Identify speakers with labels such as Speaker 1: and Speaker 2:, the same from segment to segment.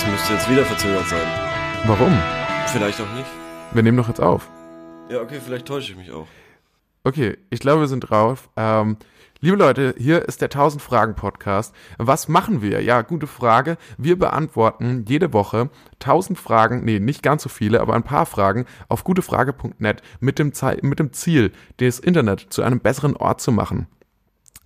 Speaker 1: das müsste jetzt wieder verzögert sein.
Speaker 2: Warum?
Speaker 1: Vielleicht auch nicht.
Speaker 2: Wir nehmen doch jetzt auf.
Speaker 1: Ja, okay, vielleicht täusche ich mich auch.
Speaker 2: Okay, ich glaube, wir sind drauf. Ähm, liebe Leute, hier ist der 1000 Fragen Podcast. Was machen wir? Ja, gute Frage. Wir beantworten jede Woche 1000 Fragen, nee, nicht ganz so viele, aber ein paar Fragen auf gutefrage.net mit dem, mit dem Ziel, das Internet zu einem besseren Ort zu machen.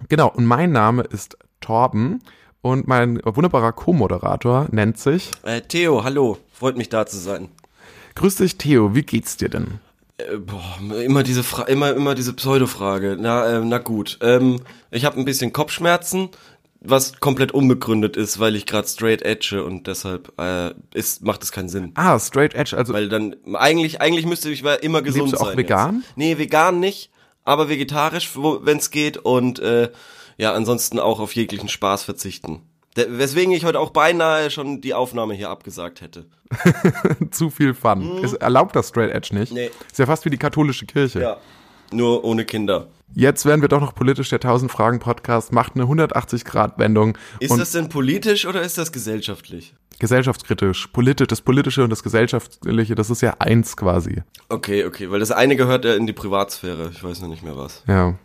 Speaker 2: Genau, und mein Name ist Torben und mein wunderbarer Co-Moderator nennt sich.
Speaker 1: Äh, Theo, hallo. Freut mich da zu sein.
Speaker 2: Grüß dich, Theo, wie geht's dir denn?
Speaker 1: Äh, boah, immer diese Fra immer immer diese Pseudo-Frage. Na, äh, na gut. Ähm, ich habe ein bisschen Kopfschmerzen, was komplett unbegründet ist, weil ich gerade straight edge und deshalb äh, ist macht es keinen Sinn.
Speaker 2: Ah, Straight Edge, also
Speaker 1: Weil dann eigentlich eigentlich müsste ich immer gesund
Speaker 2: Lebst du auch
Speaker 1: sein.
Speaker 2: vegan?
Speaker 1: Jetzt. Nee, vegan nicht, aber vegetarisch, wenn es geht und äh, ja, ansonsten auch auf jeglichen Spaß verzichten. Der, weswegen ich heute auch beinahe schon die Aufnahme hier abgesagt hätte.
Speaker 2: zu viel Fun. Es erlaubt das Straight Edge nicht.
Speaker 1: Mhm. Nee.
Speaker 2: Ist ja fast wie die katholische Kirche.
Speaker 1: Ja. Nur ohne Kinder.
Speaker 2: Jetzt werden wir doch noch politisch. Der 1000 Fragen Podcast macht eine 180-Grad-Wendung
Speaker 1: Ist das denn politisch oder ist das gesellschaftlich?
Speaker 2: gesellschaftskritisch. Politisch, das Politische und das Gesellschaftliche, das ist ja eins quasi.
Speaker 1: Okay, okay, weil das eine gehört ja in die Privatsphäre. Ich weiß noch nicht mehr was.
Speaker 2: Ja.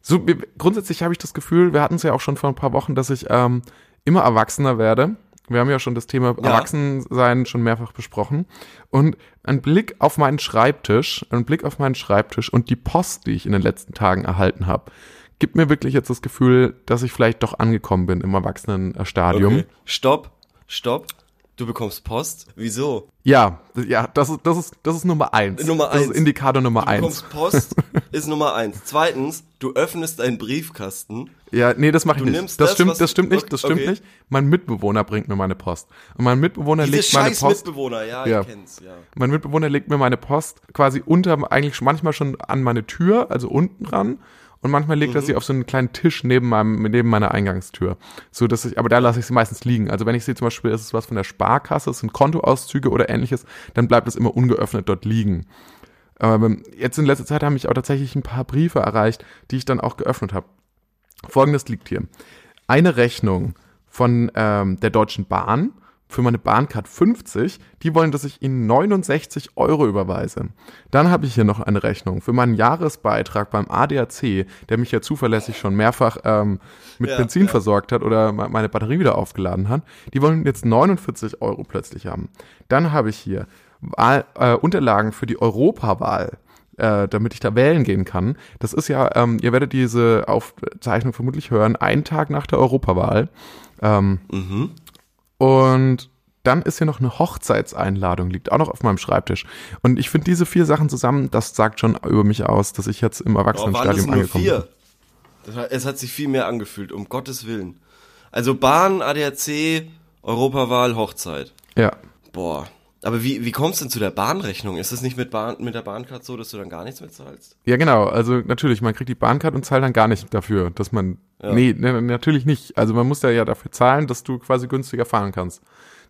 Speaker 2: So, grundsätzlich habe ich das Gefühl, wir hatten es ja auch schon vor ein paar Wochen, dass ich ähm, immer erwachsener werde. Wir haben ja schon das Thema
Speaker 1: Ja.
Speaker 2: Erwachsensein schon mehrfach besprochen. Und ein Blick auf meinen Schreibtisch, ein Blick auf meinen Schreibtisch und die Post, die ich in den letzten Tagen erhalten habe, gibt mir wirklich jetzt das Gefühl, dass ich vielleicht doch angekommen bin im Erwachsenenstadium.
Speaker 1: Okay. Stopp, stopp. Du bekommst Post. Wieso?
Speaker 2: Ja, ja, das ist, das ist, das ist Nummer eins.
Speaker 1: Nummer
Speaker 2: Das ist
Speaker 1: eins.
Speaker 2: Indikator Nummer
Speaker 1: Du
Speaker 2: eins.
Speaker 1: bekommst Post, ist Nummer eins. Zweitens, du öffnest deinen Briefkasten.
Speaker 2: Ja, nee, das mache ich
Speaker 1: Du
Speaker 2: nicht.
Speaker 1: nimmst
Speaker 2: das,
Speaker 1: das,
Speaker 2: stimmt, das stimmt nicht, das stimmt
Speaker 1: okay.
Speaker 2: nicht. Mein Mitbewohner bringt mir meine Post. Und mein Mitbewohner
Speaker 1: Diese
Speaker 2: legt meine
Speaker 1: scheiß
Speaker 2: Post.
Speaker 1: Mitbewohner, ja,
Speaker 2: Ja.
Speaker 1: ich kenn's, ja.
Speaker 2: Mein Mitbewohner legt mir meine Post quasi unter, eigentlich manchmal schon an meine Tür, also unten dran. Und manchmal legt er
Speaker 1: Mhm.
Speaker 2: sie auf so einen kleinen Tisch neben meinem, neben meiner Eingangstür. So, dass ich, aber da lasse ich sie meistens liegen. Also wenn ich sehe zum Beispiel, ist es was von der Sparkasse, es sind Kontoauszüge oder ähnliches, dann bleibt es immer ungeöffnet dort liegen. Aber jetzt in letzter Zeit haben mich auch tatsächlich ein paar Briefe erreicht, die ich dann auch geöffnet habe. Folgendes liegt hier. Eine Rechnung von ähm, der Deutschen Bahn für meine Bahncard 50, die wollen, dass ich ihnen 69 Euro überweise. Dann habe ich hier noch eine Rechnung für meinen Jahresbeitrag beim ADAC, der mich ja zuverlässig schon mehrfach ähm, mit
Speaker 1: Ja,
Speaker 2: Benzin
Speaker 1: ja.
Speaker 2: versorgt hat oder me- meine Batterie wieder aufgeladen hat. Die wollen jetzt 49 Euro plötzlich haben. Dann habe ich hier Wahl, äh, Unterlagen für die Europawahl äh, damit ich da wählen gehen kann. Das ist ja, ähm, ihr werdet diese Aufzeichnung vermutlich hören, einen Tag nach der Europawahl. Ähm,
Speaker 1: Mhm.
Speaker 2: Und dann ist hier noch eine Hochzeitseinladung, liegt auch noch auf meinem Schreibtisch. Und ich finde diese vier Sachen zusammen, das sagt schon über mich aus, dass ich jetzt im Erwachsenenstadium angekommen bin.
Speaker 1: vier? Hat, es hat sich viel mehr angefühlt, um Gottes Willen. Also Bahn, ADAC, Europawahl, Hochzeit.
Speaker 2: Ja.
Speaker 1: Boah. Aber wie, wie kommst du denn zu der Bahnrechnung? Ist das nicht mit, Bahn, mit der Bahncard so, dass du dann gar nichts mehr zahlst?
Speaker 2: Ja, genau. Also natürlich, man kriegt die Bahncard und zahlt dann gar nicht dafür, dass man. Nee, ne, natürlich nicht. Also man muss ja, ja dafür zahlen, dass du quasi günstiger fahren kannst.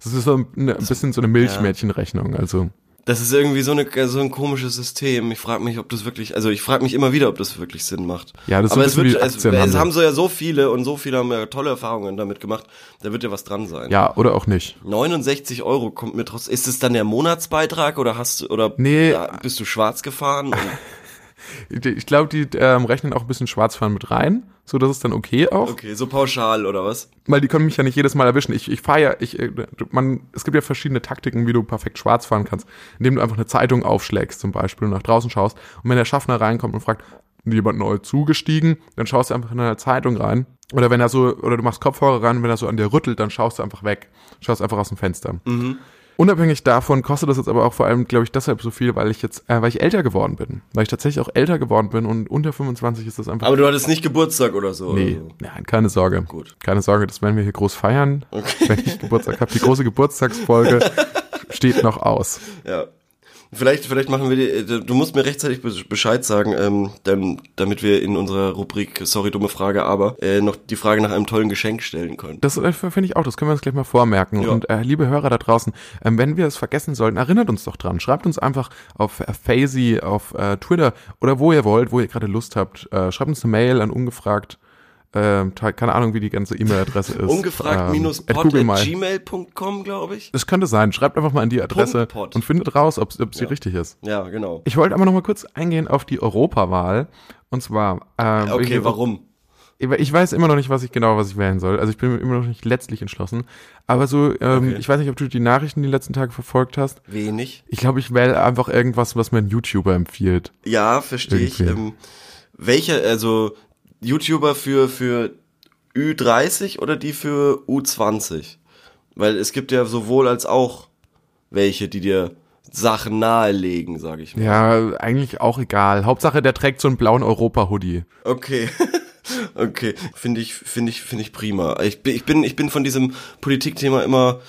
Speaker 2: Das ist so ein, ein bisschen so eine Milchmädchenrechnung. Also.
Speaker 1: Das ist irgendwie so, eine, so ein komisches System. Ich frage mich, ob das wirklich, also ich frage mich immer wieder, ob das wirklich Sinn macht.
Speaker 2: Ja, das ist
Speaker 1: Aber
Speaker 2: so
Speaker 1: es wird, es, es haben so ja so viele und so viele haben ja tolle Erfahrungen damit gemacht. Da wird ja was dran sein.
Speaker 2: Ja, oder auch nicht.
Speaker 1: 69 Euro kommt mir trotzdem. Ist es dann der Monatsbeitrag oder hast du oder
Speaker 2: Nee.
Speaker 1: bist du schwarz gefahren?
Speaker 2: Ich- glaube, die ähm, rechnen auch ein bisschen Schwarzfahren mit rein. So, das ist dann okay auch.
Speaker 1: okay, so pauschal oder was?
Speaker 2: Weil die können mich ja nicht jedes Mal erwischen. Ich, ich fahre ja, ich, äh, man, es gibt ja verschiedene Taktiken, wie du perfekt schwarz fahren kannst. Indem du einfach eine Zeitung aufschlägst zum Beispiel und nach draußen schaust. Und wenn der Schaffner reinkommt und fragt, jemand neu zugestiegen, dann schaust du einfach in eine Zeitung rein. Oder wenn er so, oder du machst Kopfhörer rein wenn er so an dir rüttelt, dann schaust du einfach weg. Schaust einfach aus dem Fenster. Unabhängig davon kostet das jetzt aber auch vor allem, glaube ich, deshalb so viel, weil ich jetzt, äh, weil ich älter geworden bin. Weil ich tatsächlich auch älter geworden bin und unter 25 ist das einfach.
Speaker 1: Aber du hattest nicht Geburtstag oder so.
Speaker 2: Nee,
Speaker 1: Oder so.
Speaker 2: nein, keine Sorge.
Speaker 1: Gut.
Speaker 2: Keine Sorge, das werden wir hier groß feiern, wenn ich Geburtstag habe. Die große Geburtstagsfolge steht noch aus.
Speaker 1: Ja. Vielleicht, vielleicht machen wir die, du musst mir rechtzeitig be- Bescheid sagen, ähm, dann, damit wir in unserer Rubrik, sorry, dumme Frage, aber, äh, noch die Frage nach einem tollen Geschenk stellen können.
Speaker 2: Das äh, finde ich auch, das können wir uns gleich mal vormerken.
Speaker 1: Ja.
Speaker 2: Und äh, liebe Hörer da draußen, ähm, wenn wir es vergessen sollten, erinnert uns doch dran. Schreibt uns einfach auf äh, Fazy, auf äh, Twitter oder wo ihr wollt, wo ihr gerade Lust habt. Äh, schreibt uns eine Mail an ungefragt ähm, keine Ahnung, wie die ganze E-Mail-Adresse ist.
Speaker 1: Ungefragt minus
Speaker 2: at
Speaker 1: pod
Speaker 2: Google
Speaker 1: at
Speaker 2: mal.
Speaker 1: gmail.com, glaube ich.
Speaker 2: Es könnte sein. Schreibt einfach mal in die Adresse und findet raus, ob, sie richtig ist.
Speaker 1: Ja, genau.
Speaker 2: Ich wollte aber noch mal kurz eingehen auf die Europawahl. Und zwar, ähm,
Speaker 1: Okay,
Speaker 2: ich,
Speaker 1: warum?
Speaker 2: Ich weiß immer noch nicht, was ich genau, was ich wählen soll. Also ich bin immer noch nicht letztlich entschlossen. Aber so, ähm,
Speaker 1: Okay.
Speaker 2: ich weiß nicht, ob du die Nachrichten die letzten Tage verfolgt hast.
Speaker 1: Wenig.
Speaker 2: Ich glaube, ich wähle einfach irgendwas, was mir ein YouTuber empfiehlt.
Speaker 1: Ja, verstehe ich. Ähm, welche, also YouTuber für, für Ü30 oder die für U20? Weil es gibt ja sowohl als auch welche, die dir Sachen nahelegen, sage ich mal.
Speaker 2: Ja, eigentlich auch egal. Hauptsache, der trägt so einen blauen Europa-Hoodie.
Speaker 1: Okay. Okay, finde ich, finde ich, finde ich prima. Ich bin, ich bin, ich bin von diesem Politikthema immer,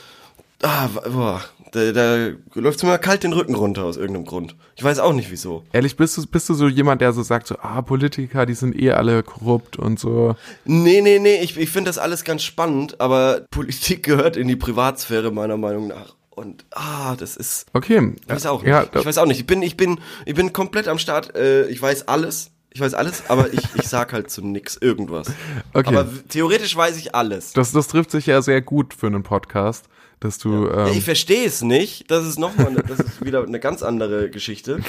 Speaker 1: ah, boah, da, da läuft mir kalt den Rücken runter aus irgendeinem Grund. Ich weiß auch nicht wieso.
Speaker 2: Ehrlich, bist du, bist du so jemand, der so sagt, so, ah, Politiker, die sind eh alle korrupt und so.
Speaker 1: Nee, nee, nee, ich, ich finde das alles ganz spannend, aber Politik gehört in die Privatsphäre meiner Meinung nach. Und ah, das ist.
Speaker 2: Okay.
Speaker 1: Ich weiß auch nicht.
Speaker 2: Ja,
Speaker 1: ich weiß auch nicht. Ich bin, ich bin, ich bin komplett am Start. Äh, ich weiß alles. Ich weiß alles, aber ich, ich sag halt zu nix irgendwas.
Speaker 2: Okay.
Speaker 1: Aber theoretisch weiß ich alles.
Speaker 2: das, das trifft sich ja sehr gut für einen Podcast, dass du,
Speaker 1: Ja,
Speaker 2: ähm,
Speaker 1: ich verstehe es nicht. Das ist noch mal, ne- das ist wieder eine ganz andere Geschichte.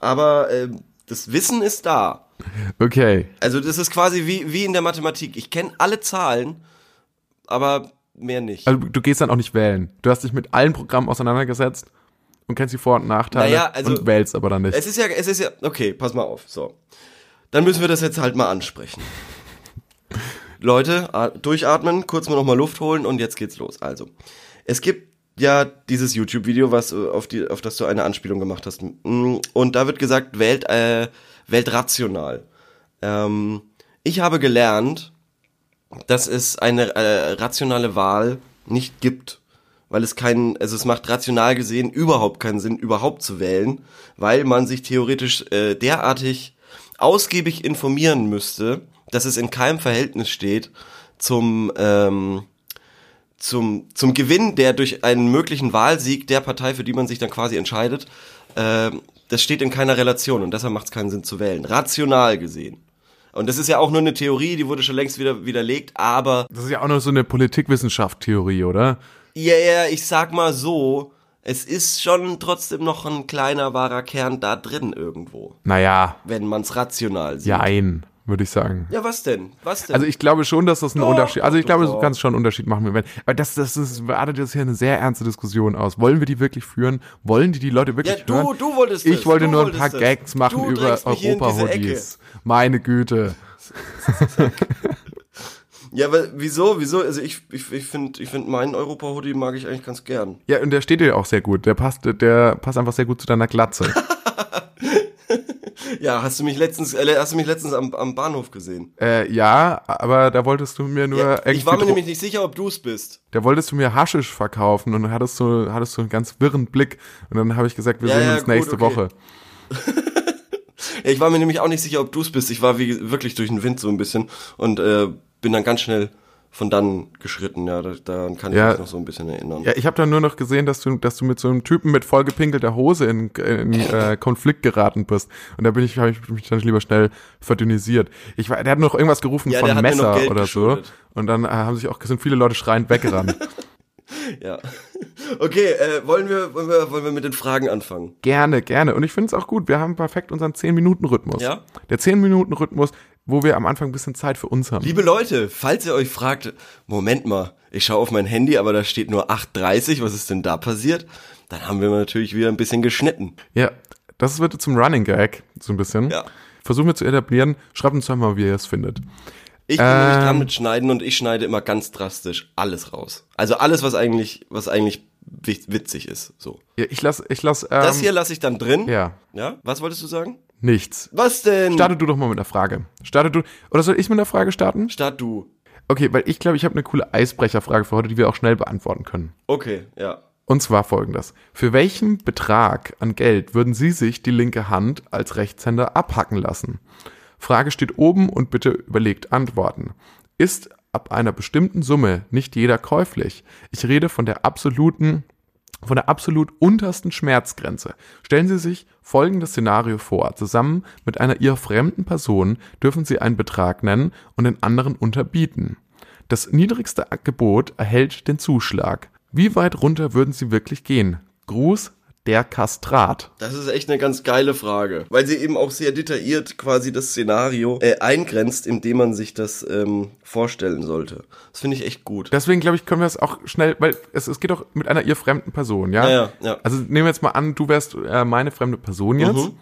Speaker 1: Aber ähm, das Wissen ist da.
Speaker 2: okay.
Speaker 1: Also das ist quasi wie wie in der Mathematik. Ich kenne alle Zahlen, aber mehr nicht.
Speaker 2: Also du gehst dann auch nicht wählen. Du hast dich mit allen Programmen auseinandergesetzt und kennst die Vor- und Nachteile
Speaker 1: Naja, also-
Speaker 2: und wählst aber dann nicht.
Speaker 1: Es ist ja, es ist ja, okay, pass mal auf. So, dann müssen wir das jetzt halt mal ansprechen. Leute, durchatmen, kurz mal noch mal Luft holen und jetzt geht's los. Also, es gibt ja dieses YouTube-Video, was äh, auf die, auf das du eine Anspielung gemacht hast, Mm, und da wird gesagt, wählt, äh, wählt rational. Ähm, ich habe gelernt, dass es eine äh, rationale Wahl nicht gibt, weil es keinen, also es macht rational gesehen überhaupt keinen Sinn, überhaupt zu wählen, weil man sich theoretisch äh, derartig ausgiebig informieren müsste, dass es in keinem Verhältnis steht zum ähm, zum zum Gewinn, der durch einen möglichen Wahlsieg der Partei, für die man sich dann quasi entscheidet, ähm, das steht in keiner Relation und deshalb macht es keinen Sinn zu wählen, rational gesehen. Und das ist ja auch nur eine Theorie, die wurde schon längst wieder widerlegt, aber
Speaker 2: das ist ja auch noch so eine Politikwissenschaft-Theorie, oder?
Speaker 1: Ja, ja, ich sag mal so, es ist schon trotzdem noch ein kleiner wahrer Kern da drin irgendwo,
Speaker 2: Naja,
Speaker 1: wenn man's rational sieht.
Speaker 2: ja, ein, würde ich sagen.
Speaker 1: Ja, was denn? Was denn?
Speaker 2: Also ich glaube schon, dass das ein
Speaker 1: Doch,
Speaker 2: Unterschied, also ich
Speaker 1: doch,
Speaker 2: glaube, du kannst schon einen Unterschied machen. Wenn, weil das, das ist, artet jetzt hier eine sehr ernste Diskussion aus. Wollen wir die wirklich führen? Wollen die die Leute
Speaker 1: ja,
Speaker 2: wirklich
Speaker 1: du,
Speaker 2: hören?
Speaker 1: du wolltest
Speaker 2: Ich
Speaker 1: das,
Speaker 2: wollte nur ein paar
Speaker 1: das.
Speaker 2: Gags machen
Speaker 1: du
Speaker 2: über Europa-Hoodies. Meine Güte.
Speaker 1: Ja, aber wieso, wieso? Also ich, ich, ich finde, ich find meinen Europa-Hoodie mag ich eigentlich ganz gern.
Speaker 2: Ja, und der steht dir auch sehr gut. Der passt, der passt einfach sehr gut zu deiner Glatze.
Speaker 1: Ja, hast du mich letztens, äh, hast du mich letztens am, am Bahnhof gesehen?
Speaker 2: äh, ja, aber da wolltest du mir nur
Speaker 1: Ja, ich war mir nämlich nicht sicher, ob du's bist.
Speaker 2: da wolltest du mir Haschisch verkaufen und dann hattest du, hattest du einen ganz wirren Blick und dann habe ich gesagt, wir
Speaker 1: Ja,
Speaker 2: sehen
Speaker 1: ja,
Speaker 2: uns
Speaker 1: gut,
Speaker 2: nächste
Speaker 1: okay.
Speaker 2: Woche.
Speaker 1: Ich war mir nämlich auch nicht sicher, ob du's bist. Ich war wie, wirklich durch den Wind so ein bisschen und äh, bin dann ganz schnell von dann geschritten. Ja, da, daran kann ich
Speaker 2: Ja.
Speaker 1: mich noch so ein bisschen erinnern.
Speaker 2: Ja, ich habe dann nur noch gesehen, dass du, dass du mit so einem Typen mit vollgepinkelter Hose in, in äh, Konflikt geraten bist. Und da bin ich, habe ich mich dann lieber schnell verdünnisiert. Ich war, der hat noch irgendwas gerufen
Speaker 1: Ja,
Speaker 2: von Messer oder so. Und dann äh, haben sich auch sind viele Leute schreiend weggerannt.
Speaker 1: Ja. Okay, äh, wollen wir, wollen wir, wollen wir mit den Fragen anfangen?
Speaker 2: gerne, gerne. Und ich finde es auch gut. Wir haben perfekt unseren 10-Minuten-Rhythmus.
Speaker 1: Ja?
Speaker 2: Der 10-Minuten-Rhythmus, wo wir am Anfang ein bisschen Zeit für uns haben.
Speaker 1: Liebe Leute, falls ihr euch fragt, Moment mal, ich schaue auf mein Handy, aber da steht nur 8.30, was ist denn da passiert? Dann haben wir natürlich wieder ein bisschen geschnitten.
Speaker 2: Ja, das wird zum Running Gag, so ein bisschen.
Speaker 1: Ja.
Speaker 2: Versuchen wir zu etablieren. Schreibt uns doch mal, wie ihr es findet.
Speaker 1: Ich bin nämlich dran
Speaker 2: Ähm.
Speaker 1: mit Schneiden und ich schneide immer ganz drastisch alles raus. Also alles, was eigentlich, was eigentlich witzig ist. So.
Speaker 2: Ja, ich lass, ich lass, ähm,
Speaker 1: Das hier lasse ich dann drin.
Speaker 2: Ja,
Speaker 1: Ja? Was wolltest du sagen?
Speaker 2: nichts.
Speaker 1: Was denn?
Speaker 2: Starte du doch mal mit einer Frage. Starte du, oder soll ich mit einer Frage starten?
Speaker 1: Start du.
Speaker 2: Okay, weil ich glaube, ich habe eine coole Eisbrecherfrage für heute, die wir auch schnell beantworten können.
Speaker 1: Okay, ja.
Speaker 2: Und zwar folgendes. Für welchen Betrag an Geld würden Sie sich die linke Hand als Rechtshänder abhacken lassen? Frage steht oben und bitte überlegt Antworten. Ist ab einer bestimmten Summe nicht jeder käuflich? Ich rede von der absoluten von der absolut untersten Schmerzgrenze. Stellen Sie sich folgendes Szenario vor. Zusammen mit einer ihr fremden Person dürfen Sie einen Betrag nennen und den anderen unterbieten. Das niedrigste Gebot erhält den Zuschlag. Wie weit runter würden Sie wirklich gehen? Gruß, der Kastrat.
Speaker 1: Das ist echt eine ganz geile Frage, weil sie eben auch sehr detailliert quasi das Szenario äh, eingrenzt, in dem man sich das ähm, vorstellen sollte. Das finde ich echt gut.
Speaker 2: Deswegen glaube ich, können wir es auch schnell, weil es, es geht doch mit einer ihr fremden Person, ja?
Speaker 1: Ja, ja, ja.
Speaker 2: Also nehmen wir jetzt mal an, du wärst äh, meine fremde Person jetzt.
Speaker 1: Mhm.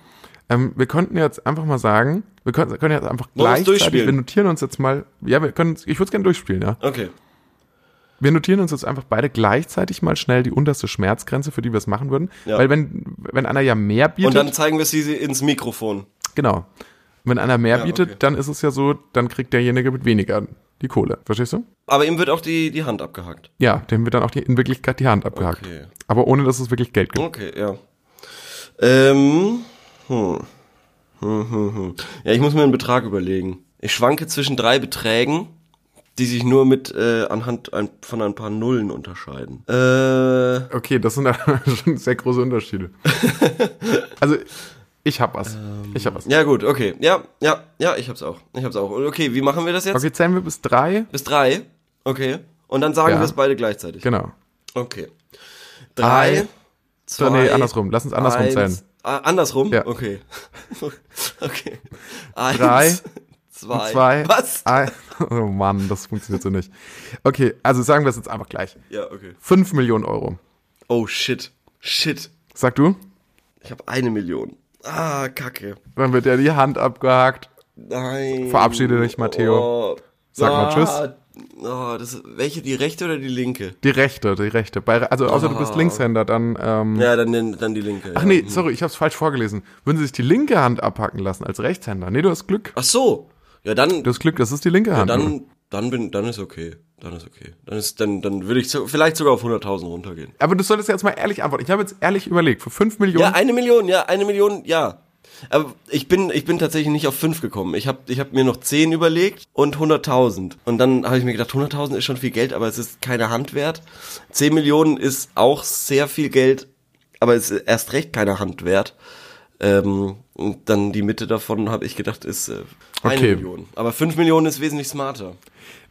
Speaker 2: Ähm, wir könnten jetzt einfach mal sagen, wir können, können jetzt einfach
Speaker 1: durchspielen?
Speaker 2: wir notieren uns jetzt mal, ja, wir können, ich würde es gerne durchspielen, ja.
Speaker 1: Okay.
Speaker 2: Wir notieren uns jetzt einfach beide gleichzeitig mal schnell die unterste Schmerzgrenze, für die wir es machen würden.
Speaker 1: Ja.
Speaker 2: Weil wenn, wenn einer ja mehr bietet,
Speaker 1: Und dann zeigen wir sie ins Mikrofon.
Speaker 2: genau. Wenn einer mehr
Speaker 1: Ja,
Speaker 2: bietet,
Speaker 1: okay.
Speaker 2: dann ist es ja so, dann kriegt derjenige mit weniger die Kohle. Verstehst du?
Speaker 1: Aber ihm wird auch die, die Hand abgehackt.
Speaker 2: Ja, dem wird dann auch die, in Wirklichkeit die Hand abgehackt.
Speaker 1: Okay.
Speaker 2: Aber ohne, dass es wirklich Geld gibt.
Speaker 1: Okay, ja. Ähm, hm. Hm, hm, hm. Ja, ich muss mir einen Betrag überlegen. Ich schwanke zwischen drei Beträgen, die sich nur mit äh, anhand ein, von ein paar Nullen unterscheiden. Äh,
Speaker 2: Okay, das sind schon sehr große Unterschiede. also, ich hab was. Ich hab was.
Speaker 1: ja gut, okay. Ja, ja, ja, ich hab's auch. Ich hab's auch. Okay, wie machen wir das jetzt?
Speaker 2: Okay, zählen wir bis drei.
Speaker 1: Bis drei. Okay. Und dann sagen
Speaker 2: Ja.
Speaker 1: wir es beide gleichzeitig.
Speaker 2: Genau.
Speaker 1: Okay.
Speaker 2: Drei,
Speaker 1: Drei,
Speaker 2: So, nee, andersrum. Lass uns andersrum
Speaker 1: eins,
Speaker 2: zählen.
Speaker 1: Ah, andersrum?
Speaker 2: Ja.
Speaker 1: Okay. okay. Eins,
Speaker 2: Drei,
Speaker 1: zwei.
Speaker 2: Zwei.
Speaker 1: Was?
Speaker 2: Ein, oh Mann, das funktioniert so nicht. Okay, also sagen wir es jetzt einfach gleich.
Speaker 1: Ja, okay.
Speaker 2: Fünf Millionen Euro.
Speaker 1: Oh shit. Shit.
Speaker 2: Sag du?
Speaker 1: Ich habe eine Million. Ah, Kacke.
Speaker 2: Dann wird ja die Hand abgehakt.
Speaker 1: Nein.
Speaker 2: Verabschiede dich, Matteo.
Speaker 1: Oh.
Speaker 2: Sag mal Tschüss.
Speaker 1: Oh, das, welche, die rechte oder die linke?
Speaker 2: Die rechte, die rechte. Bei, also außer du bist
Speaker 1: Ah.
Speaker 2: Linkshänder, dann. Ähm,
Speaker 1: Ja, dann, dann die linke.
Speaker 2: Ach
Speaker 1: ja.
Speaker 2: nee, sorry, ich hab's falsch vorgelesen. Würden sie sich die linke Hand abhacken lassen als Rechtshänder? Nee, du hast Glück.
Speaker 1: Ach so. Ja, dann,
Speaker 2: Du hast Glück, das ist die linke
Speaker 1: ja,
Speaker 2: Hand.
Speaker 1: dann, dann bin, dann ist okay. Dann ist okay. Dann ist, dann, dann würde ich so, vielleicht sogar auf 100.000 runtergehen.
Speaker 2: Aber du solltest jetzt mal ehrlich antworten. Ich habe jetzt ehrlich überlegt, für 5 Millionen.
Speaker 1: Ja, eine Million, ja, eine Million, ja. Aber ich bin, ich bin tatsächlich nicht auf fünf gekommen. Ich habe ich hab mir noch zehn überlegt und 100.000. Und dann habe ich mir gedacht, 100.000 ist schon viel Geld, aber es ist keine Hand wert. 10 Millionen ist auch sehr viel Geld, aber es ist erst recht keine Hand wert. Ähm, und dann die Mitte davon habe ich gedacht, ist äh, eine
Speaker 2: Okay.
Speaker 1: Million. Aber 5 Millionen ist wesentlich smarter.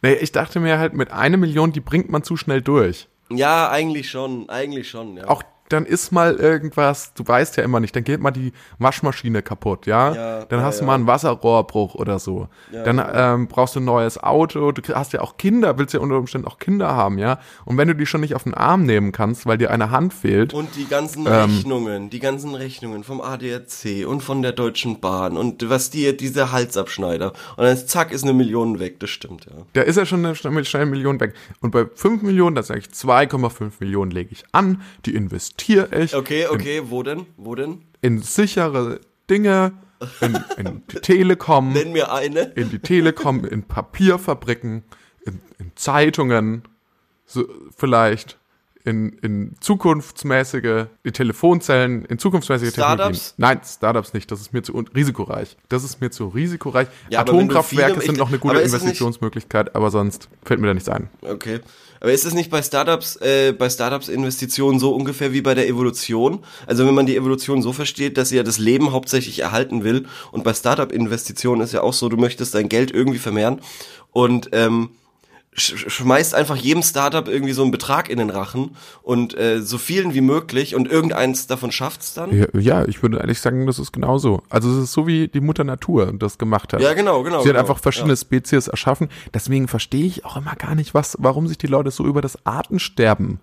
Speaker 2: Nee, ich dachte mir halt, mit einer Million, die bringt man zu schnell durch.
Speaker 1: Ja, eigentlich schon, eigentlich schon, ja.
Speaker 2: Auch dann ist mal irgendwas, du weißt ja immer nicht, dann geht mal die Waschmaschine kaputt, ja?
Speaker 1: Ja,
Speaker 2: dann
Speaker 1: ja,
Speaker 2: hast du
Speaker 1: ja.
Speaker 2: mal einen Wasserrohrbruch oder so. dann ähm, brauchst du ein neues Auto, du hast ja auch Kinder, willst ja unter Umständen auch Kinder haben, ja? Und wenn du die schon nicht auf den Arm nehmen kannst, weil dir eine Hand fehlt,
Speaker 1: Und die ganzen
Speaker 2: Ähm.
Speaker 1: Rechnungen, die ganzen Rechnungen vom ADAC und von der Deutschen Bahn und was die, diese Halsabschneider. Und dann ist, zack, ist eine Million weg, das stimmt, ja.
Speaker 2: da ist ja schon eine schnell, eine Million weg. Und bei 5 Millionen, da sage ich 2,5 Millionen lege ich an, die investiere ich
Speaker 1: Okay, okay, wo denn? Wo denn?
Speaker 2: in sichere Dinge, in, in die Telekom,
Speaker 1: Nenn mir eine.
Speaker 2: in die Telekom, in Papierfabriken, in, in Zeitungen, so vielleicht in, in zukunftsmäßige die Telefonzellen, in zukunftsmäßige
Speaker 1: Startups?
Speaker 2: Technologien. Nein, Startups nicht, das ist mir zu risikoreich. Das ist mir zu risikoreich.
Speaker 1: Ja,
Speaker 2: Atomkraftwerke sind noch eine gute
Speaker 1: aber nicht-
Speaker 2: Investitionsmöglichkeit, aber sonst fällt mir da nichts ein.
Speaker 1: Okay. Aber ist es nicht bei Startups, äh, bei Startups Investitionen so ungefähr wie bei der Evolution? Also wenn man die Evolution so versteht, dass sie ja das Leben hauptsächlich erhalten will und bei Startup Investitionen ist ja auch so, du möchtest dein Geld irgendwie vermehren und ähm, schmeißt einfach jedem Startup irgendwie so einen Betrag in den Rachen und äh, so vielen wie möglich und irgendeins davon schafft's dann.
Speaker 2: Ja, ja, ich würde ehrlich sagen, das ist genauso. Also es ist so wie die Mutter Natur das gemacht hat.
Speaker 1: Ja, genau, genau.
Speaker 2: Sie hat
Speaker 1: genau.
Speaker 2: einfach verschiedene Spezies erschaffen. Deswegen verstehe ich auch immer gar nicht, was, warum sich die Leute so über das Artensterben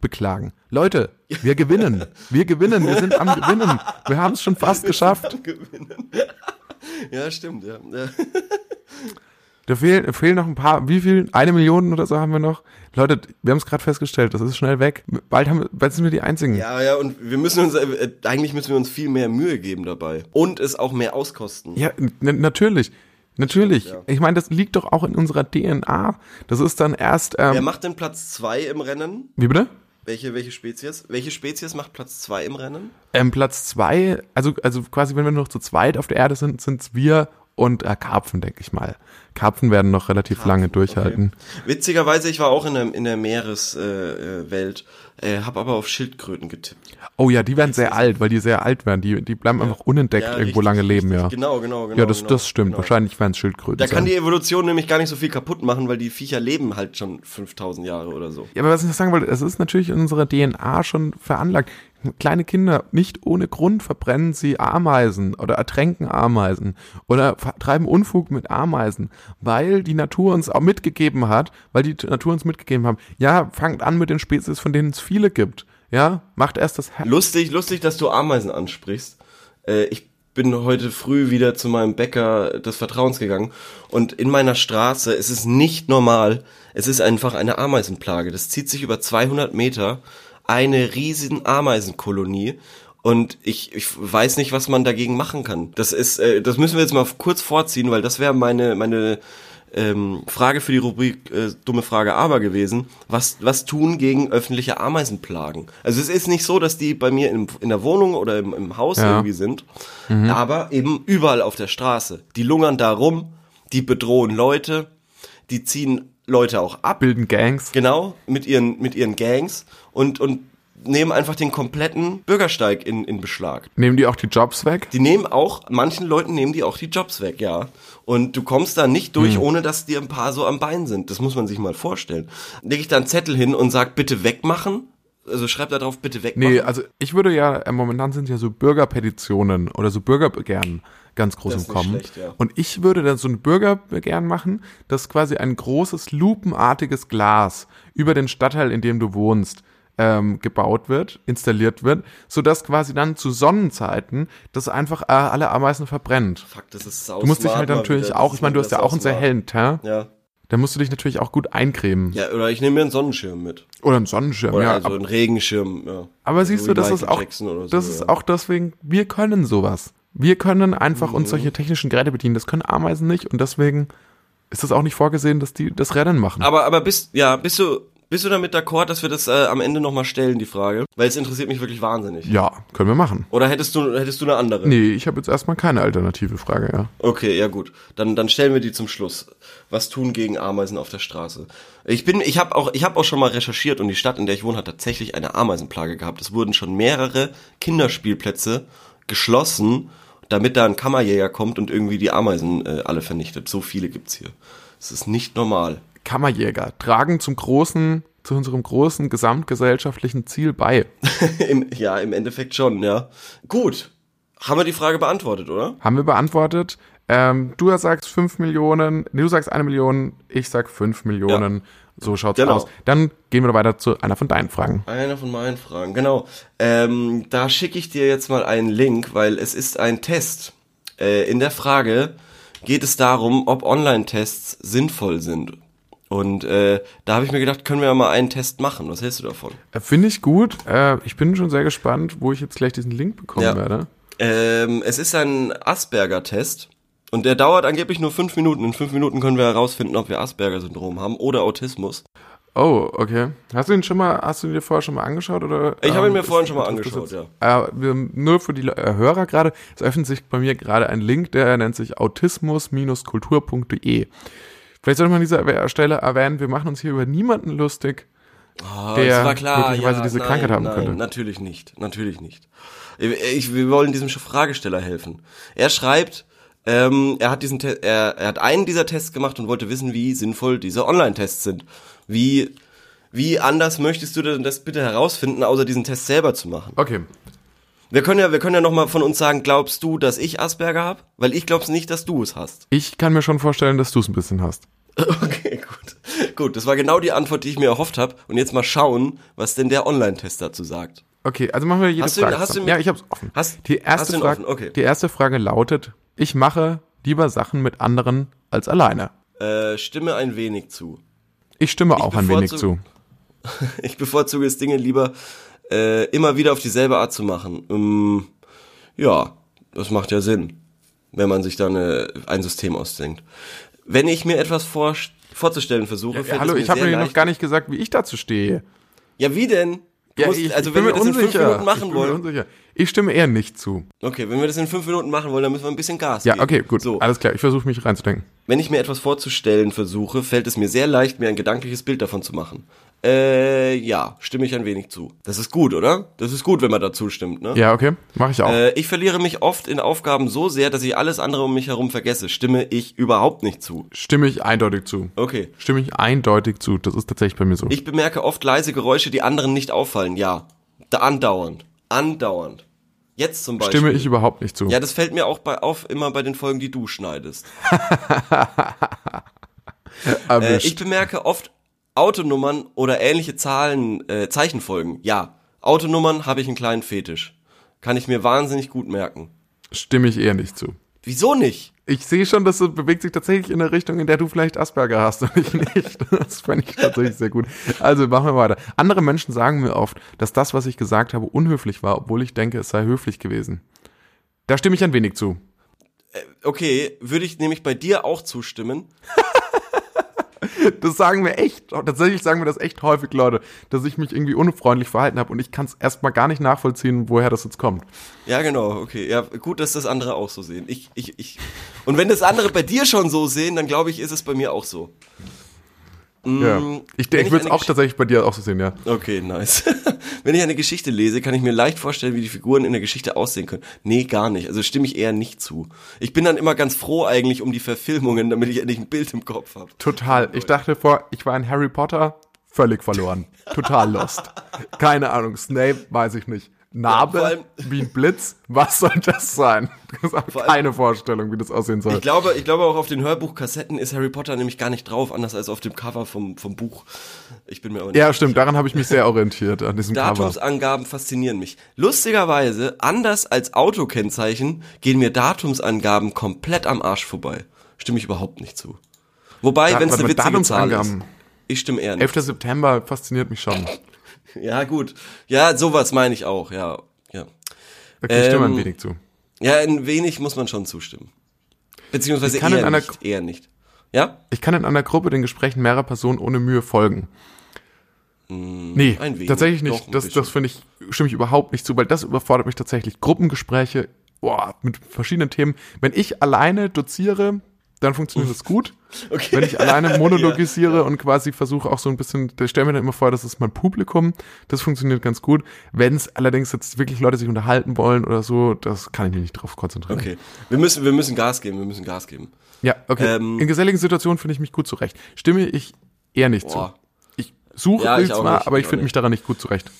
Speaker 2: beklagen. Leute, wir gewinnen. Wir gewinnen. Wir sind am Gewinnen. Wir haben es schon fast geschafft.
Speaker 1: gewinnen. ja, stimmt, ja. ja.
Speaker 2: Da fehlen, fehlen noch ein paar, wie viel? Eine Million oder so haben wir noch? Leute, wir haben es gerade festgestellt, das ist schnell weg. Bald haben bald sind wir die Einzigen.
Speaker 1: Ja, ja, und wir müssen uns, äh, eigentlich müssen wir uns viel mehr Mühe geben dabei. Und es auch mehr auskosten.
Speaker 2: Ja, natürlich. Natürlich.
Speaker 1: Ja.
Speaker 2: Ich meine, das liegt doch auch in unserer DNA. Das ist dann erst,
Speaker 1: Wer
Speaker 2: ähm,
Speaker 1: macht denn Platz zwei im Rennen?
Speaker 2: wie bitte?
Speaker 1: Welche, welche Spezies? Welche Spezies macht Platz zwei im Rennen?
Speaker 2: Ähm, Platz zwei, also, also quasi, wenn wir noch zu zweit auf der Erde sind, sind's wir und äh, Karpfen, denke ich mal. Karpfen werden noch relativ lange durchhalten.
Speaker 1: Witzigerweise, ich war auch in der, in der Meereswelt. Äh, Welt. Äh, hab aber auf Schildkröten getippt.
Speaker 2: Oh ja, die werden sehr alt, weil die sehr alt werden. Die, die bleiben einfach unentdeckt
Speaker 1: Ja,
Speaker 2: irgendwo
Speaker 1: richtig,
Speaker 2: lange leben,
Speaker 1: richtig.
Speaker 2: ja.
Speaker 1: Genau, genau, genau.
Speaker 2: ja, das,
Speaker 1: genau,
Speaker 2: das stimmt.
Speaker 1: genau.
Speaker 2: Wahrscheinlich werden es Schildkröten
Speaker 1: Da kann
Speaker 2: sein.
Speaker 1: die Evolution nämlich gar nicht so viel kaputt machen, weil die Viecher leben halt schon 5000 Jahre oder so.
Speaker 2: Ja, aber was ich noch sagen wollte, es ist natürlich in unserer DNA schon veranlagt. Kleine Kinder, nicht ohne Grund verbrennen sie Ameisen oder ertränken Ameisen oder treiben Unfug mit Ameisen, weil die Natur uns auch mitgegeben hat, weil die Natur uns mitgegeben haben, ja, fangt an mit den Spezies, von denen es viele gibt. Ja, macht erst das Her
Speaker 1: Lustig, lustig, dass du Ameisen ansprichst. Äh, ich bin heute früh wieder zu meinem Bäcker des Vertrauens gegangen und in meiner Straße ist es nicht normal. Es ist einfach eine Ameisenplage. Das zieht sich über 200 Meter. Eine riesen Ameisenkolonie. Und ich, ich weiß nicht, was man dagegen machen kann. Das ist, äh, das müssen wir jetzt mal kurz vorziehen, weil das wäre meine, meine ähm, Frage für die Rubrik äh, dumme Frage aber gewesen. Was, was tun gegen öffentliche Ameisenplagen? Also es ist nicht so, dass die bei mir in, in der Wohnung oder im, im Haus
Speaker 2: Ja.
Speaker 1: irgendwie sind, aber eben überall auf der Straße. Die lungern da rum, die bedrohen Leute, die ziehen Leute auch ab,
Speaker 2: bilden Gangs.
Speaker 1: genau, mit ihren, mit ihren Gangs und, und nehmen einfach den kompletten Bürgersteig in, in Beschlag.
Speaker 2: Nehmen die auch die Jobs weg?
Speaker 1: Die nehmen auch, manchen Leuten nehmen die auch die Jobs weg, ja. Und du kommst da nicht durch, ohne dass dir ein paar so am Bein sind. Das muss man sich mal vorstellen. Leg ich da einen Zettel hin und sag, bitte wegmachen? Also schreib da drauf, bitte wegmachen.
Speaker 2: Nee, also ich würde ja, äh, momentan sind ja so Bürgerpetitionen oder so Bürgerbegehren ganz groß im Kommen.
Speaker 1: schlecht, ja.
Speaker 2: Und ich würde dann so ein Bürgerbegehren machen, dass quasi ein großes lupenartiges Glas über den Stadtteil, in dem du wohnst, ähm, gebaut wird, installiert wird, sodass quasi dann zu Sonnenzeiten das einfach äh, alle Ameisen verbrennt.
Speaker 1: Fuck, das ist sau
Speaker 2: Du musst dich halt natürlich
Speaker 1: wieder.
Speaker 2: Auch, ich meine, du
Speaker 1: mal
Speaker 2: hast ja auch einen sehr hellen Teint,
Speaker 1: Ja.
Speaker 2: da musst du dich natürlich auch gut eincremen.
Speaker 1: Ja, oder ich nehme mir einen Sonnenschirm mit.
Speaker 2: Oder einen Sonnenschirm,
Speaker 1: Oder
Speaker 2: ja.
Speaker 1: also einen Regenschirm, ja.
Speaker 2: Aber siehst
Speaker 1: So
Speaker 2: du, das ist auch,
Speaker 1: so,
Speaker 2: das
Speaker 1: ja.
Speaker 2: ist auch deswegen, wir können sowas. Wir können einfach uns
Speaker 1: Mhm.
Speaker 2: solche technischen Geräte bedienen. Das können Ameisen nicht und deswegen ist es auch nicht vorgesehen, dass die das Rennen machen.
Speaker 1: Aber, aber bist, ja, bist du, bist du damit d'accord, dass wir das äh, am Ende nochmal stellen, die Frage? Weil es interessiert mich wirklich wahnsinnig.
Speaker 2: ja, können wir machen.
Speaker 1: Oder hättest du, hättest du eine andere?
Speaker 2: Nee, ich habe jetzt erstmal keine alternative Frage, ja.
Speaker 1: Okay, ja gut. Dann, dann stellen wir die zum Schluss. Was tun gegen Ameisen auf der Straße? Ich bin, ich habe auch, ich habe auch schon mal recherchiert und die Stadt, in der ich wohne, hat tatsächlich eine Ameisenplage gehabt. Es wurden schon mehrere Kinderspielplätze geschlossen, damit da ein Kammerjäger kommt und irgendwie die Ameisen äh, alle vernichtet. So viele gibt's hier. Es ist nicht normal.
Speaker 2: Kammerjäger tragen zum großen, zu unserem großen gesamtgesellschaftlichen Ziel bei.
Speaker 1: Im, ja, im Endeffekt schon, ja. Gut. Haben wir die Frage beantwortet, oder?
Speaker 2: Haben wir beantwortet. Ähm, du sagst 5 Millionen, nee, du sagst eine Million, ich sag 5 Millionen. So schaut's
Speaker 1: Genau.
Speaker 2: aus. Dann gehen wir weiter zu einer von deinen Fragen.
Speaker 1: Einer von meinen Fragen, genau. Ähm, da schicke ich dir jetzt mal einen Link, weil es ist ein Test. Äh, in der Frage geht es darum, ob Online-Tests sinnvoll sind. Und äh, da habe ich mir gedacht, können wir mal einen Test machen. Was hältst du davon?
Speaker 2: Äh, Finde ich gut. Äh, ich bin schon sehr gespannt, wo ich jetzt gleich diesen Link bekommen
Speaker 1: Ja.
Speaker 2: werde.
Speaker 1: Ähm, es ist ein Asperger-Test. Und der dauert angeblich nur fünf Minuten. In fünf Minuten können wir herausfinden, ob wir Asperger-Syndrom haben oder Autismus.
Speaker 2: Oh, okay. Hast du ihn schon mal, hast du ihn dir vorher schon mal angeschaut oder?
Speaker 1: Ich habe ihn mir vorhin schon mal angeschaut,
Speaker 2: jetzt- Äh, wir, nur für die äh, Hörer gerade, es öffnet sich bei mir gerade ein Link, der nennt sich autismus-kultur.de. Vielleicht sollte man an dieser Stelle erwähnen, wir machen uns hier über niemanden lustig.
Speaker 1: Oh,
Speaker 2: der
Speaker 1: klar,
Speaker 2: möglicherweise
Speaker 1: ja,
Speaker 2: diese
Speaker 1: nein,
Speaker 2: Krankheit haben
Speaker 1: nein,
Speaker 2: könnte.
Speaker 1: Natürlich nicht, natürlich nicht. Ich, wir wollen diesem Fragesteller helfen. Er schreibt, ähm, er hat diesen, Te er, er hat einen dieser Tests gemacht und wollte wissen, wie sinnvoll diese Online-Tests sind. Wie, wie anders möchtest du denn das bitte herausfinden, außer diesen Test selber zu machen?
Speaker 2: Okay.
Speaker 1: Wir können ja, wir können ja noch mal von uns sagen, glaubst du, dass ich Asperger habe? Weil ich glaub's nicht, dass du es hast.
Speaker 2: Ich kann mir schon vorstellen, dass du es ein bisschen hast.
Speaker 1: Okay, gut. Gut, das war genau die Antwort, die ich mir erhofft habe. Und jetzt mal schauen, was denn der Online-Test dazu sagt.
Speaker 2: Okay, also machen wir jede
Speaker 1: Hast du-
Speaker 2: Frage.
Speaker 1: hast du
Speaker 2: zusammen.
Speaker 1: mit-
Speaker 2: ja, ich hab's offen.
Speaker 1: Hast-
Speaker 2: die erste
Speaker 1: hast du
Speaker 2: Frage,
Speaker 1: offen? Okay.
Speaker 2: die erste Frage lautet: Ich mache lieber Sachen mit anderen als alleine.
Speaker 1: Äh, stimme ein wenig zu.
Speaker 2: Ich stimme auch ein wenig zu.
Speaker 1: Ich bevorzuge es, Dinge lieber äh, immer wieder auf dieselbe Art zu machen. Ähm, ja, das macht ja Sinn, wenn man sich da eine, ein System ausdenkt. Wenn ich mir etwas vor, vorzustellen versuche,
Speaker 2: Ja, hallo, ich habe mir noch gar nicht gesagt, wie ich dazu stehe.
Speaker 1: Ja, wie denn? Du
Speaker 2: Ja,
Speaker 1: musst,
Speaker 2: ich,
Speaker 1: also
Speaker 2: ich
Speaker 1: wenn wir das in fünf
Speaker 2: unsicher.
Speaker 1: Minuten machen
Speaker 2: ich
Speaker 1: wollen.
Speaker 2: Ich stimme eher nicht zu.
Speaker 1: Okay, wenn wir das in fünf Minuten machen wollen, dann müssen wir ein bisschen Gas
Speaker 2: Ja,
Speaker 1: geben.
Speaker 2: okay, gut.
Speaker 1: So,
Speaker 2: Alles klar, ich versuche mich reinzudenken.
Speaker 1: wenn ich mir etwas vorzustellen versuche, fällt es mir sehr leicht, mir ein gedankliches Bild davon zu machen. Äh, ja, stimme ich ein wenig zu. Das ist gut, oder? Das ist gut, wenn man dazu stimmt, ne?
Speaker 2: Ja, okay. Mache ich auch.
Speaker 1: Äh, ich verliere mich oft in Aufgaben so sehr, dass ich alles andere um mich herum vergesse. Stimme ich überhaupt nicht zu.
Speaker 2: Stimme ich eindeutig zu.
Speaker 1: Okay.
Speaker 2: Stimme ich eindeutig zu. Das ist tatsächlich bei mir so.
Speaker 1: Ich bemerke oft leise Geräusche, die anderen nicht auffallen. Ja. Da andauernd. Andauernd. Jetzt zum Beispiel.
Speaker 2: Stimme ich überhaupt nicht zu.
Speaker 1: Ja, das fällt mir auch bei, auf immer bei den Folgen, die du schneidest. Äh, ich bemerke oft Autonummern oder ähnliche Zahlen, äh, Zeichenfolgen. Ja, Autonummern habe ich einen kleinen Fetisch. Kann ich mir wahnsinnig gut merken.
Speaker 2: Stimme ich eher nicht zu.
Speaker 1: Wieso nicht?
Speaker 2: Ich sehe schon, dass es bewegt sich tatsächlich in eine Richtung, in der du vielleicht Asperger hast und ich nicht. Das fände ich tatsächlich sehr gut. Also machen wir weiter. Andere Menschen sagen mir oft, dass das, was ich gesagt habe, unhöflich war, obwohl ich denke, es sei höflich gewesen. Da stimme ich ein wenig zu.
Speaker 1: Okay, würde ich nämlich bei dir auch zustimmen.
Speaker 2: Das sagen wir echt, tatsächlich sagen wir das echt häufig, Leute, dass ich mich irgendwie unfreundlich verhalten habe und ich kann es erstmal gar nicht nachvollziehen, woher das jetzt kommt.
Speaker 1: Ja, genau, okay. Ja, gut, dass das andere auch so sehen. Ich, ich, ich. Und wenn das andere bei dir schon so sehen, dann glaube ich, ist es bei mir auch so.
Speaker 2: Ja. Ich,
Speaker 1: wenn
Speaker 2: ich würde es auch
Speaker 1: Gesch-
Speaker 2: tatsächlich bei dir auch so sehen, ja.
Speaker 1: Okay, nice. Wenn ich eine Geschichte lese, kann ich mir leicht vorstellen, wie die Figuren in der Geschichte aussehen können. Nee, gar nicht. Also stimme ich eher nicht zu. Ich bin dann immer ganz froh eigentlich um die Verfilmungen, damit ich endlich ein Bild im Kopf habe.
Speaker 2: Total. Ich dachte vor, ich war in Harry Potter, völlig verloren. Total lost. Keine Ahnung. Snape, weiß ich nicht. Narbe,
Speaker 1: vor allem-
Speaker 2: wie ein Blitz, was soll das sein? Habe
Speaker 1: allem-
Speaker 2: keine Vorstellung, wie das aussehen soll.
Speaker 1: Ich glaube, ich glaube auch auf den Hörbuchkassetten ist Harry Potter nämlich gar nicht drauf, anders als auf dem Cover vom, vom Buch. Ich bin mir aber nicht
Speaker 2: Ja, stimmt, daran habe ich mich sehr orientiert, an diesem Cover.
Speaker 1: Datumsangaben faszinieren mich. Lustigerweise, anders als Autokennzeichen, gehen mir Datumsangaben komplett am Arsch vorbei. Stimme ich überhaupt nicht zu. Wobei, wenn es eine witzige Zahl ist.
Speaker 2: Datumsangaben.
Speaker 1: Ich stimme eher nicht.
Speaker 2: 11. September fasziniert mich schon.
Speaker 1: Ja, gut. Ja, sowas meine ich auch, ja. Ja,
Speaker 2: Okay, ich stimme ein
Speaker 1: Ähm,
Speaker 2: wenig zu.
Speaker 1: ja ein wenig muss man schon zustimmen. Beziehungsweise
Speaker 2: Ich kann
Speaker 1: eher
Speaker 2: in einer
Speaker 1: nicht, eher nicht. Ja?
Speaker 2: Ich kann in einer Gruppe den Gesprächen mehrerer Personen ohne Mühe folgen. Nee,
Speaker 1: Mm, ein wenig.
Speaker 2: tatsächlich nicht.
Speaker 1: ein
Speaker 2: Das,
Speaker 1: bisschen.
Speaker 2: das finde ich, stimme ich überhaupt nicht zu, weil das überfordert mich tatsächlich. Gruppengespräche, boah, mit verschiedenen Themen. Wenn ich alleine doziere, dann funktioniert das gut.
Speaker 1: Okay.
Speaker 2: Wenn ich alleine monologisiere und quasi versuche auch so ein bisschen, da stelle mir dann immer vor, das ist mein Publikum, das funktioniert ganz gut. Wenn es allerdings jetzt wirklich Leute sich unterhalten wollen oder so, das kann ich mich nicht drauf konzentrieren.
Speaker 1: Okay. Wir müssen, wir müssen Gas geben, wir müssen Gas geben.
Speaker 2: Ja, okay.
Speaker 1: Ähm,
Speaker 2: In geselligen Situationen finde ich mich gut zurecht. Stimme ich eher nicht
Speaker 1: Boah.
Speaker 2: zu. Ich suche
Speaker 1: Ja, ich
Speaker 2: zwar,
Speaker 1: nicht,
Speaker 2: aber
Speaker 1: ich
Speaker 2: ich finde mich daran nicht gut zurecht.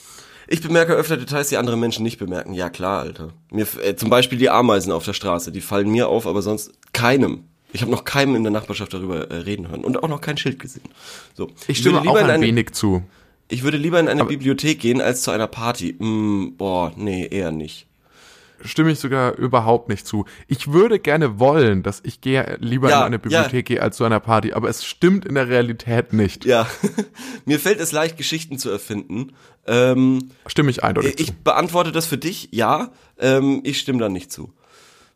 Speaker 1: Ich bemerke öfter Details, die andere Menschen nicht bemerken. Ja, klar, Alter. Mir, äh, zum Beispiel die Ameisen auf der Straße, die fallen mir auf, aber sonst keinem. Ich habe noch keinem in der Nachbarschaft darüber äh, reden hören und auch noch kein Schild gesehen. So.
Speaker 2: Ich stimme
Speaker 1: würde
Speaker 2: auch
Speaker 1: lieber in
Speaker 2: ein
Speaker 1: eine,
Speaker 2: wenig zu.
Speaker 1: Ich würde lieber in eine Bibliothek gehen als zu einer Party. Hm, boah, nee, eher nicht.
Speaker 2: Stimme ich sogar überhaupt nicht zu. Ich würde gerne wollen, dass ich gehe lieber
Speaker 1: Ja,
Speaker 2: in eine Bibliothek gehe als zu einer Party, aber es stimmt in der Realität nicht.
Speaker 1: Ja, mir fällt es leicht, Geschichten zu erfinden. Ähm,
Speaker 2: Stimme ich eindeutig
Speaker 1: ich
Speaker 2: zu.
Speaker 1: beantworte das für dich, ja. Ähm, ich stimme da nicht zu.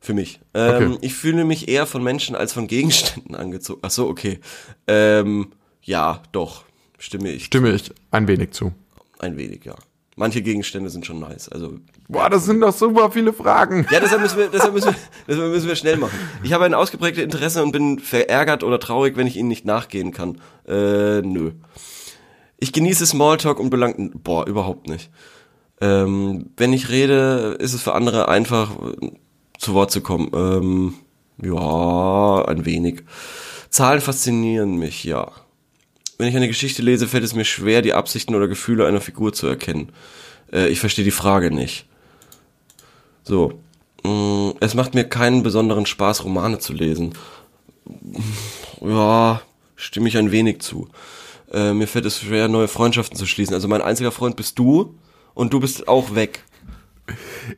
Speaker 1: Für mich. Ähm,
Speaker 2: Okay.
Speaker 1: Ich fühle mich eher von Menschen als von Gegenständen angezogen. Ach so, okay. Ähm, ja, doch. Stimme ich
Speaker 2: Stimme ich ein wenig zu.
Speaker 1: ein wenig, ja. Manche Gegenstände sind schon nice. Also
Speaker 2: Boah, das sind doch super viele Fragen.
Speaker 1: ja, deshalb müssen wir, deshalb müssen wir, deshalb müssen wir schnell machen. Ich habe ein ausgeprägtes Interesse und bin verärgert oder traurig, wenn ich ihnen nicht nachgehen kann. Äh, nö. Ich genieße Smalltalk und belangt, boah, überhaupt nicht. Ähm, wenn ich rede, ist es für andere einfach, zu Wort zu kommen. Ähm, ja, ein wenig. Zahlen faszinieren mich, ja. Wenn ich eine Geschichte lese, fällt es mir schwer, die Absichten oder Gefühle einer Figur zu erkennen. Äh, ich verstehe die Frage nicht. So. Mm, Es macht mir keinen besonderen Spaß, Romane zu lesen. Ja, stimme ich ein wenig zu. Äh, mir fällt es schwer, neue Freundschaften zu schließen. Also mein einziger Freund bist du und du bist auch weg.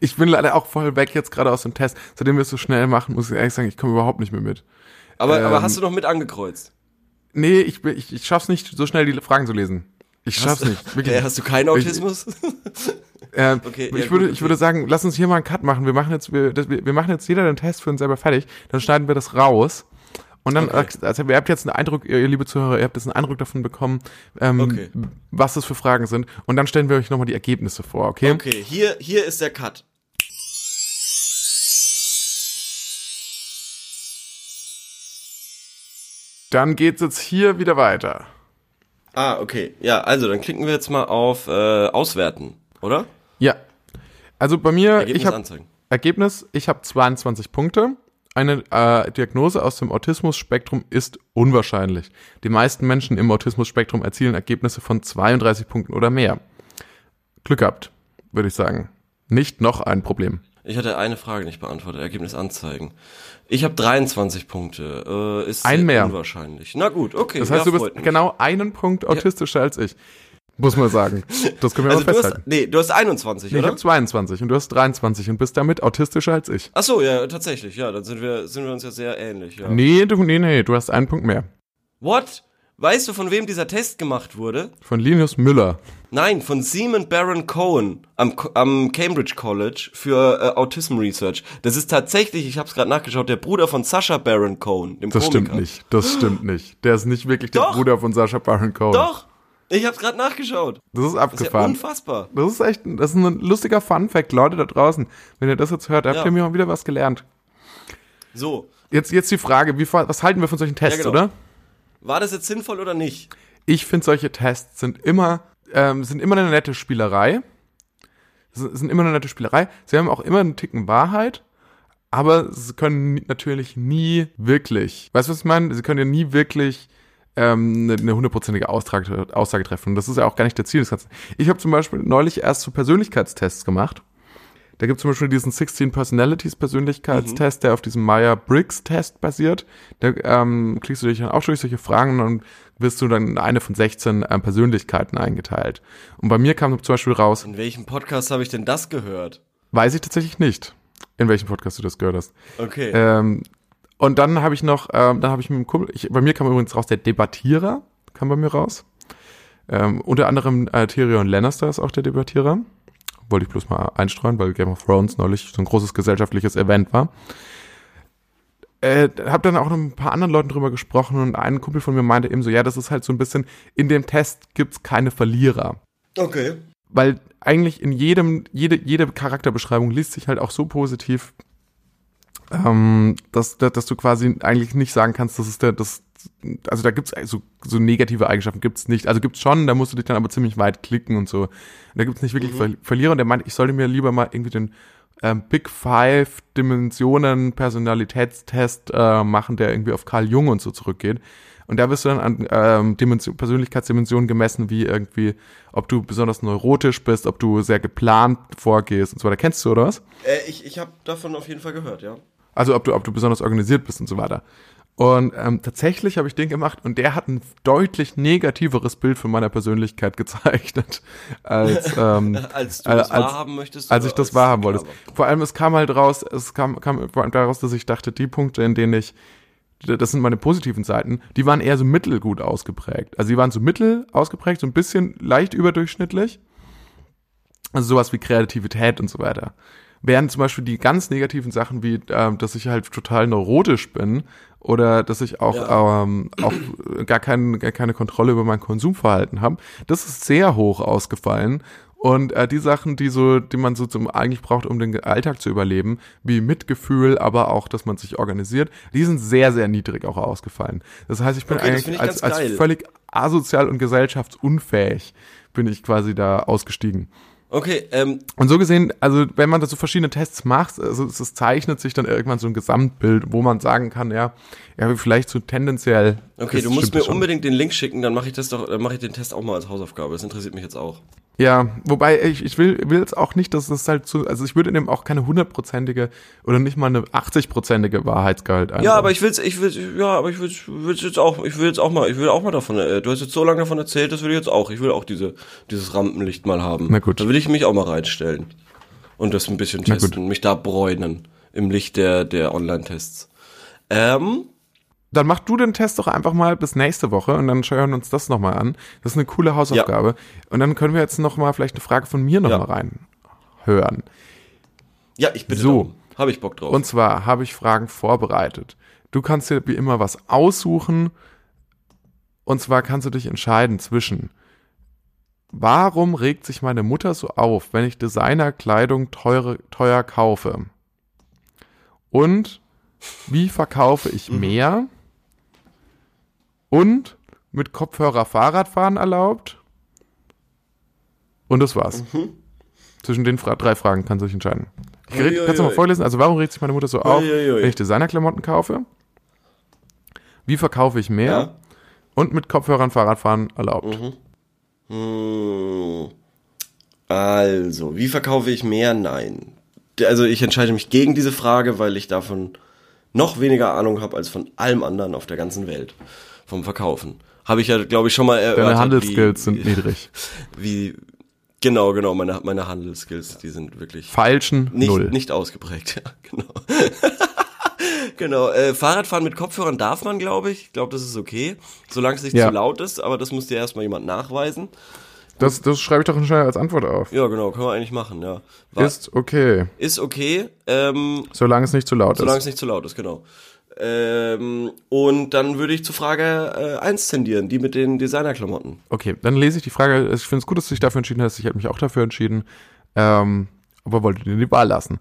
Speaker 2: Ich bin leider auch voll weg jetzt gerade aus dem Test. Seitdem wir es so schnell machen, muss ich ehrlich sagen, ich komme überhaupt nicht mehr mit.
Speaker 1: Aber, aber
Speaker 2: Ähm,
Speaker 1: hast du noch mit angekreuzt?
Speaker 2: Nee, ich, ich, ich schaff's nicht, so schnell die Fragen zu lesen. Ich schaff's nicht. Wirklich.
Speaker 1: Hast du keinen Autismus?
Speaker 2: Ähm,
Speaker 1: Okay,
Speaker 2: ich
Speaker 1: ja,
Speaker 2: würde,
Speaker 1: gut,
Speaker 2: ich würde
Speaker 1: okay.
Speaker 2: sagen, lass uns hier mal einen Cut machen. Wir machen jetzt, wir, das, wir wir machen jetzt jeder den Test für uns selber fertig. Dann schneiden wir das raus. Und dann,
Speaker 1: Okay.
Speaker 2: also ihr habt jetzt einen Eindruck, ihr liebe Zuhörer, ihr habt jetzt einen Eindruck davon bekommen, ähm,
Speaker 1: Okay.
Speaker 2: was das für Fragen sind. Und dann stellen wir euch nochmal die Ergebnisse vor, okay?
Speaker 1: Okay, hier, hier ist der Cut.
Speaker 2: Dann geht's jetzt hier wieder weiter.
Speaker 1: Ah, okay. Ja, also dann klicken wir jetzt mal auf äh, Auswerten, oder?
Speaker 2: Ja. Also bei mir,
Speaker 1: Ergebnis
Speaker 2: ich habe. Ergebnis, ich habe 22 Punkte. Eine äh, Diagnose aus dem Autismus-Spektrum ist unwahrscheinlich. Die meisten Menschen im Autismus-Spektrum erzielen Ergebnisse von 32 Punkten oder mehr. Glück gehabt, würde ich sagen. Nicht noch ein Problem.
Speaker 1: Ich hatte eine Frage nicht beantwortet. Ergebnis anzeigen. Ich habe 23 Punkte. Äh, ist
Speaker 2: Ein mehr.
Speaker 1: unwahrscheinlich. Na gut, okay.
Speaker 2: Das heißt,
Speaker 1: ja,
Speaker 2: du bist
Speaker 1: mich.
Speaker 2: genau einen Punkt autistischer als ich. Muss man sagen. Das können wir
Speaker 1: Also
Speaker 2: mal
Speaker 1: du hast,
Speaker 2: festhalten.
Speaker 1: nee, du hast 21,
Speaker 2: Nee, ich
Speaker 1: oder?
Speaker 2: habe 22 und du hast 23 und bist damit autistischer als ich.
Speaker 1: Ach so, ja, tatsächlich. Ja, dann sind wir sind wir uns ja sehr ähnlich. Ja.
Speaker 2: Nee, du, nee, nee, du hast einen Punkt mehr.
Speaker 1: What? Weißt du, von wem dieser Test gemacht wurde?
Speaker 2: Von Linus Müller.
Speaker 1: Nein, von Simon Baron Cohen am, am Cambridge College für äh, Autism Research. Das ist tatsächlich, ich habe es gerade nachgeschaut, der Bruder von Sascha Baron Cohen, dem
Speaker 2: Das
Speaker 1: Komiker.
Speaker 2: stimmt nicht. Das stimmt nicht. Der ist nicht wirklich der
Speaker 1: Doch.
Speaker 2: Bruder von Sascha Baron Cohen.
Speaker 1: Doch, ich habe es gerade nachgeschaut.
Speaker 2: Das ist
Speaker 1: Das ist ja
Speaker 2: abgefahren.
Speaker 1: unfassbar.
Speaker 2: Das ist echt, das ist ein lustiger Fun-Fact, Leute da draußen. Wenn ihr das jetzt hört, habt
Speaker 1: Ja.
Speaker 2: ihr mir mal wieder was gelernt.
Speaker 1: So,
Speaker 2: Jetzt, jetzt die Frage, wie, was halten wir von solchen Tests,
Speaker 1: genau.
Speaker 2: oder?
Speaker 1: war das jetzt sinnvoll oder nicht?
Speaker 2: Ich finde, solche Tests sind immer, ähm, sind immer eine nette Spielerei. Sind immer eine nette Spielerei. Sie haben auch immer einen Ticken Wahrheit, aber sie können natürlich nie wirklich, weißt du, was ich meine? Sie können ja nie wirklich ähm, eine, eine hundertprozentige Austrag- Aussage treffen. Und das ist ja auch gar nicht der Ziel des Ganzen. Ich habe zum Beispiel neulich erst so Persönlichkeitstests gemacht. Da gibt es zum Beispiel diesen 16 Personalities Persönlichkeitstest, der auf diesem Meyer-Briggs-Test basiert. Da ähm, klickst du dich dann auch durch solche Fragen und dann wirst du dann in eine von 16 ähm, Persönlichkeiten eingeteilt. Und bei mir kam zum Beispiel raus,
Speaker 1: In welchem Podcast habe ich denn das gehört?
Speaker 2: weiß ich tatsächlich nicht, in welchem Podcast du das gehört hast.
Speaker 1: Okay.
Speaker 2: Ähm, und dann habe ich noch, ähm, dann habe ich mit dem Kumpel, ich, bei mir kam übrigens raus, der Debattierer kam bei mir raus. Ähm, unter anderem äh, Tyrion Lannister ist auch der Debattierer. Wollte ich bloß mal einstreuen, weil Game of Thrones neulich so ein großes gesellschaftliches Event war. Äh, hab dann auch noch mit ein paar anderen Leuten drüber gesprochen und ein Kumpel von mir meinte eben so, ja, das ist halt so ein bisschen, in dem Test gibt's keine Verlierer
Speaker 1: okay.
Speaker 2: weil eigentlich in jedem, jede, jede Charakterbeschreibung liest sich halt auch so positiv, ähm, dass, dass, dass du quasi eigentlich nicht sagen kannst, das ist der, das, also da gibt's so, so negative Eigenschaften gibt's nicht. Also gibt's schon, da musst du dich dann aber ziemlich weit klicken und so. Und da gibt's nicht wirklich Ver Verlierer und der meint, ich sollte mir lieber mal irgendwie den ähm, Big Five Dimensionen Personalitätstest äh, machen, der irgendwie auf Carl Jung und so zurückgeht. Und da wirst du dann an ähm, Dimension, Persönlichkeitsdimensionen gemessen, wie irgendwie, ob du besonders neurotisch bist, ob du sehr geplant vorgehst und so weiter. Kennst du, oder was?
Speaker 1: Äh, ich ich habe davon auf jeden Fall gehört, ja.
Speaker 2: Also ob du, ob du besonders organisiert bist und so weiter. Und ähm, tatsächlich habe ich den gemacht und der hat ein deutlich negativeres Bild von meiner Persönlichkeit gezeichnet, als, ähm,
Speaker 1: Als du
Speaker 2: äh,
Speaker 1: das
Speaker 2: als-
Speaker 1: wahrhaben möchtest?
Speaker 2: als ich das wahrhaben wollte. Vor allem, es kam halt raus, es kam, kam vor allem daraus, dass ich dachte, die Punkte, in denen ich, das sind meine positiven Seiten, die waren eher so mittelgut ausgeprägt. Also die waren so mittel ausgeprägt, so ein bisschen leicht überdurchschnittlich. Also sowas wie Kreativität und so weiter. Während zum Beispiel die ganz negativen Sachen wie, ähm, dass ich halt total neurotisch bin oder dass ich auch,
Speaker 1: Ja.
Speaker 2: ähm, auch gar, kein, gar keine Kontrolle über mein Konsumverhalten habe, das ist sehr hoch ausgefallen. Und äh, die Sachen, die so, die man so zum eigentlich braucht, um den Alltag zu überleben, wie Mitgefühl, aber auch, dass man sich organisiert, die sind sehr, sehr niedrig auch ausgefallen. Das heißt, ich bin
Speaker 1: Okay,
Speaker 2: eigentlich
Speaker 1: ich
Speaker 2: als, als völlig asozial und gesellschaftsunfähig bin ich quasi da ausgestiegen.
Speaker 1: Okay, ähm,
Speaker 2: Und so gesehen, also wenn man da so verschiedene Tests macht, also es, es zeichnet sich dann irgendwann so ein Gesamtbild, wo man sagen kann, ja, ja, vielleicht so tendenziell.
Speaker 1: okay, du musst mir unbedingt den Link schicken, dann mache ich das doch, dann mache ich den Test auch mal als Hausaufgabe. Das interessiert mich jetzt auch.
Speaker 2: Ja, wobei ich, ich will, will jetzt auch nicht, dass das halt so, also ich würde dem auch keine hundertprozentige oder nicht mal eine 80-prozentige Wahrheitsgehalt ein.
Speaker 1: Ja, aber ich will's, ich will's, ja, aber ich will's, will's jetzt auch, ich will jetzt auch mal, ich will auch mal davon, äh, du hast jetzt so lange davon erzählt, das will ich jetzt auch. Ich will auch diese, dieses Rampenlicht mal haben.
Speaker 2: Na gut.
Speaker 1: Da will ich mich auch mal reinstellen. Und das ein bisschen testen, mich da bräunen. Im Licht der, der Online-Tests. Ähm,
Speaker 2: Dann mach du den Test doch einfach mal bis nächste Woche und dann schauen wir uns das nochmal an. Das ist eine coole Hausaufgabe. Und dann können wir jetzt nochmal vielleicht eine Frage von mir nochmal
Speaker 1: Ja.
Speaker 2: mal reinhören.
Speaker 1: ja, ich bitte
Speaker 2: So.
Speaker 1: Habe ich Bock drauf.
Speaker 2: Und zwar habe ich Fragen vorbereitet. Du kannst dir wie immer was aussuchen. Und zwar kannst du dich entscheiden zwischen, warum regt sich meine Mutter so auf, wenn ich Designerkleidung teure, teuer kaufe? Und wie verkaufe ich mehr? Und mit Kopfhörer Fahrradfahren erlaubt. Und das war's. Zwischen den Fra drei Fragen kannst du dich entscheiden. Ich red-. Kannst du mal vorlesen? Also warum regt sich meine Mutter so auf, wenn ich Designerklamotten kaufe? Wie verkaufe ich mehr?
Speaker 1: Ja.
Speaker 2: Und mit Kopfhörern Fahrradfahren erlaubt.
Speaker 1: Hm. Also, wie verkaufe ich mehr? Nein. Also ich entscheide mich gegen diese Frage, weil ich davon noch weniger Ahnung habe als von allem anderen auf der ganzen Welt vom Verkaufen. Habe ich ja, glaube ich, schon mal erörtert.
Speaker 2: Deine Handelsskills
Speaker 1: wie,
Speaker 2: sind niedrig.
Speaker 1: Wie, genau, genau, meine, meine Handelsskills, die sind wirklich
Speaker 2: Feilschen
Speaker 1: nicht,
Speaker 2: null.
Speaker 1: nicht ausgeprägt. Ja, genau. genau, äh, Fahrradfahren mit Kopfhörern darf man, glaube ich. Ich glaube, das ist okay, solange es nicht
Speaker 2: Ja.
Speaker 1: zu laut ist, aber das muss dir erstmal jemand nachweisen.
Speaker 2: Das, das schreibe ich doch schnell als Antwort auf.
Speaker 1: Ja, genau, können wir eigentlich machen, ja. War, ist,
Speaker 2: Ist okay,
Speaker 1: okay, ähm,
Speaker 2: solange es nicht zu laut
Speaker 1: solange
Speaker 2: ist.
Speaker 1: es nicht zu laut ist, genau. Ähm, und dann würde ich zu Frage äh, 1 tendieren, die mit den Designerklamotten.
Speaker 2: Okay, dann lese ich die Frage. Ich finde es gut, dass du dich dafür entschieden hast. Ich hätte mich auch dafür entschieden. Ähm, aber wollte dir die Wahl lassen.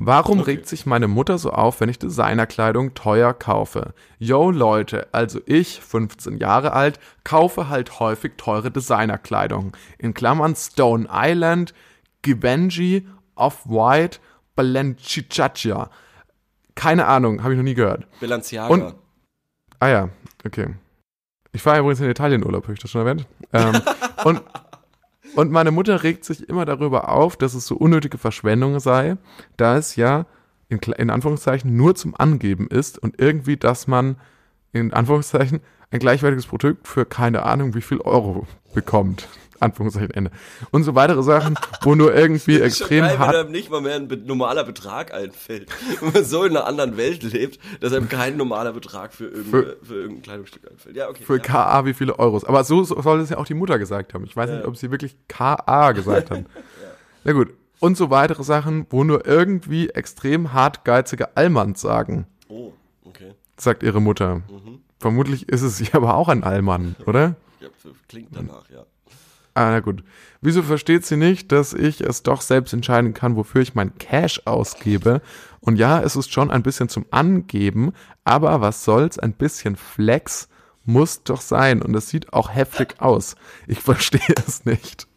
Speaker 2: Warum
Speaker 1: Okay.
Speaker 2: regt sich meine Mutter so auf, wenn ich Designerkleidung teuer kaufe? Yo Leute, also ich, 15 Jahre alt, kaufe halt häufig teure Designerkleidung. In Klammern Stone Island, Givenchy, Off-White, Balenciaga. Keine Ahnung, habe ich noch nie gehört.
Speaker 1: Balenciaga.
Speaker 2: Und- Ah ja, okay. Ich war übrigens in Italien Urlaub, habe ich das schon erwähnt. Ähm, und, und meine Mutter regt sich immer darüber auf, dass es so unnötige Verschwendung sei, da es ja in, in Anführungszeichen nur zum Angeben ist und irgendwie, dass man in Anführungszeichen ein gleichwertiges Produkt für keine Ahnung wie viel Euro bekommt. Anführungszeichen Ende. Und so weitere Sachen, wo nur irgendwie extrem
Speaker 1: geil, wenn
Speaker 2: hart
Speaker 1: einem nicht mal mehr ein normaler Betrag einfällt. Wenn man so in einer anderen Welt lebt, dass einem kein normaler Betrag für, irgendeine, für, irgendein Kleidungsstück einfällt. Ja, okay.
Speaker 2: für
Speaker 1: ja.
Speaker 2: KA wie viele Euros. Aber so, so soll es ja auch die Mutter gesagt haben. Ich weiß nicht, ob sie wirklich KA gesagt haben. Na gut. Und so weitere Sachen, wo nur irgendwie extrem hartgeizige Allmanns sagen,
Speaker 1: Oh, okay.
Speaker 2: sagt ihre Mutter. Vermutlich ist es sie aber auch ein Allmann, oder?
Speaker 1: Ja, klingt danach, ja.
Speaker 2: Ah, na gut. Wieso versteht sie nicht, dass ich es doch selbst entscheiden kann, wofür ich mein Cash ausgebe? Und ja, es ist schon ein bisschen zum Angeben, aber was soll's, ein bisschen Flex muss doch sein. Und es sieht auch heftig aus. Ich verstehe es nicht.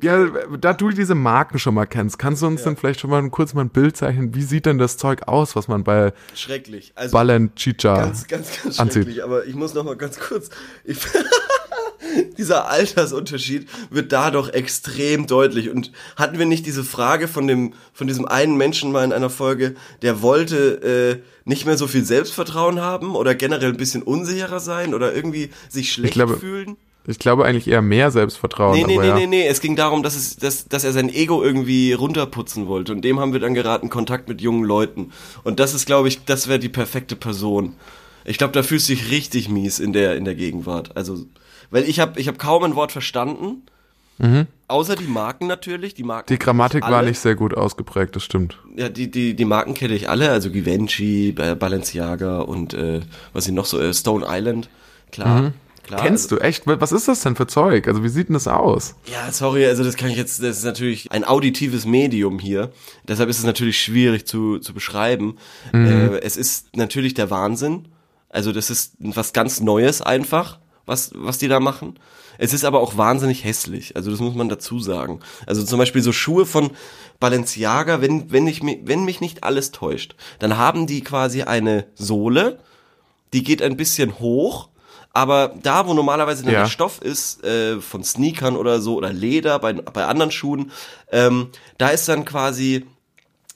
Speaker 2: Ja, da du diese Marken schon mal kennst, kannst du uns dann vielleicht schon mal kurz mal ein Bild zeichnen? Wie sieht denn das Zeug aus, was man bei
Speaker 1: Schrecklich. Also,
Speaker 2: Balenciaga
Speaker 1: ganz, ganz, ganz
Speaker 2: anzieht.
Speaker 1: schrecklich. Aber ich muss noch mal ganz kurz. Ich, dieser Altersunterschied wird da doch extrem deutlich. Und hatten wir nicht diese Frage von dem, von diesem einen Menschen mal in einer Folge, der wollte äh, nicht mehr so viel Selbstvertrauen haben oder generell ein bisschen unsicherer sein oder irgendwie sich schlecht
Speaker 2: glaube,
Speaker 1: fühlen?
Speaker 2: Ich glaube eigentlich eher mehr Selbstvertrauen.
Speaker 1: Nee, nee, nee,
Speaker 2: ja.
Speaker 1: nee, nee. Es ging darum, dass, es, dass, dass er sein Ego irgendwie runterputzen wollte. Und dem haben wir dann geraten, Kontakt mit jungen Leuten. Und das ist, glaube ich, das wäre die perfekte Person. Ich glaube, da fühlst du dich richtig mies in der, in der Gegenwart. Also, weil ich habe ich hab kaum ein Wort verstanden. Außer die Marken natürlich. Die Marken
Speaker 2: Mhm. Die Grammatik war nicht sehr gut ausgeprägt, das stimmt.
Speaker 1: Ja, die, die, die Marken kenne ich alle. Also Givenchy, Ba- Balenciaga und äh, was sie noch so, äh, Stone Island. Klar. klar
Speaker 2: Mhm. Kennst du echt? Was ist das denn für Zeug? Also wie sieht denn das aus?
Speaker 1: Ja, sorry, also das kann ich jetzt, das ist natürlich ein auditives Medium hier. Deshalb ist es natürlich schwierig zu, zu beschreiben. Äh, es ist natürlich der Wahnsinn. Also das ist was ganz Neues einfach, was, was die da machen. Es ist aber auch wahnsinnig hässlich. Also das muss man dazu sagen. Also zum Beispiel so Schuhe von Balenciaga, wenn, wenn, ich, wenn mich nicht alles täuscht, dann haben die quasi eine Sohle, die geht ein bisschen hoch, aber da, wo normalerweise
Speaker 2: Ja.
Speaker 1: der Stoff ist, äh, von Sneakern oder so, oder Leder, bei, bei anderen Schuhen, ähm, da ist dann quasi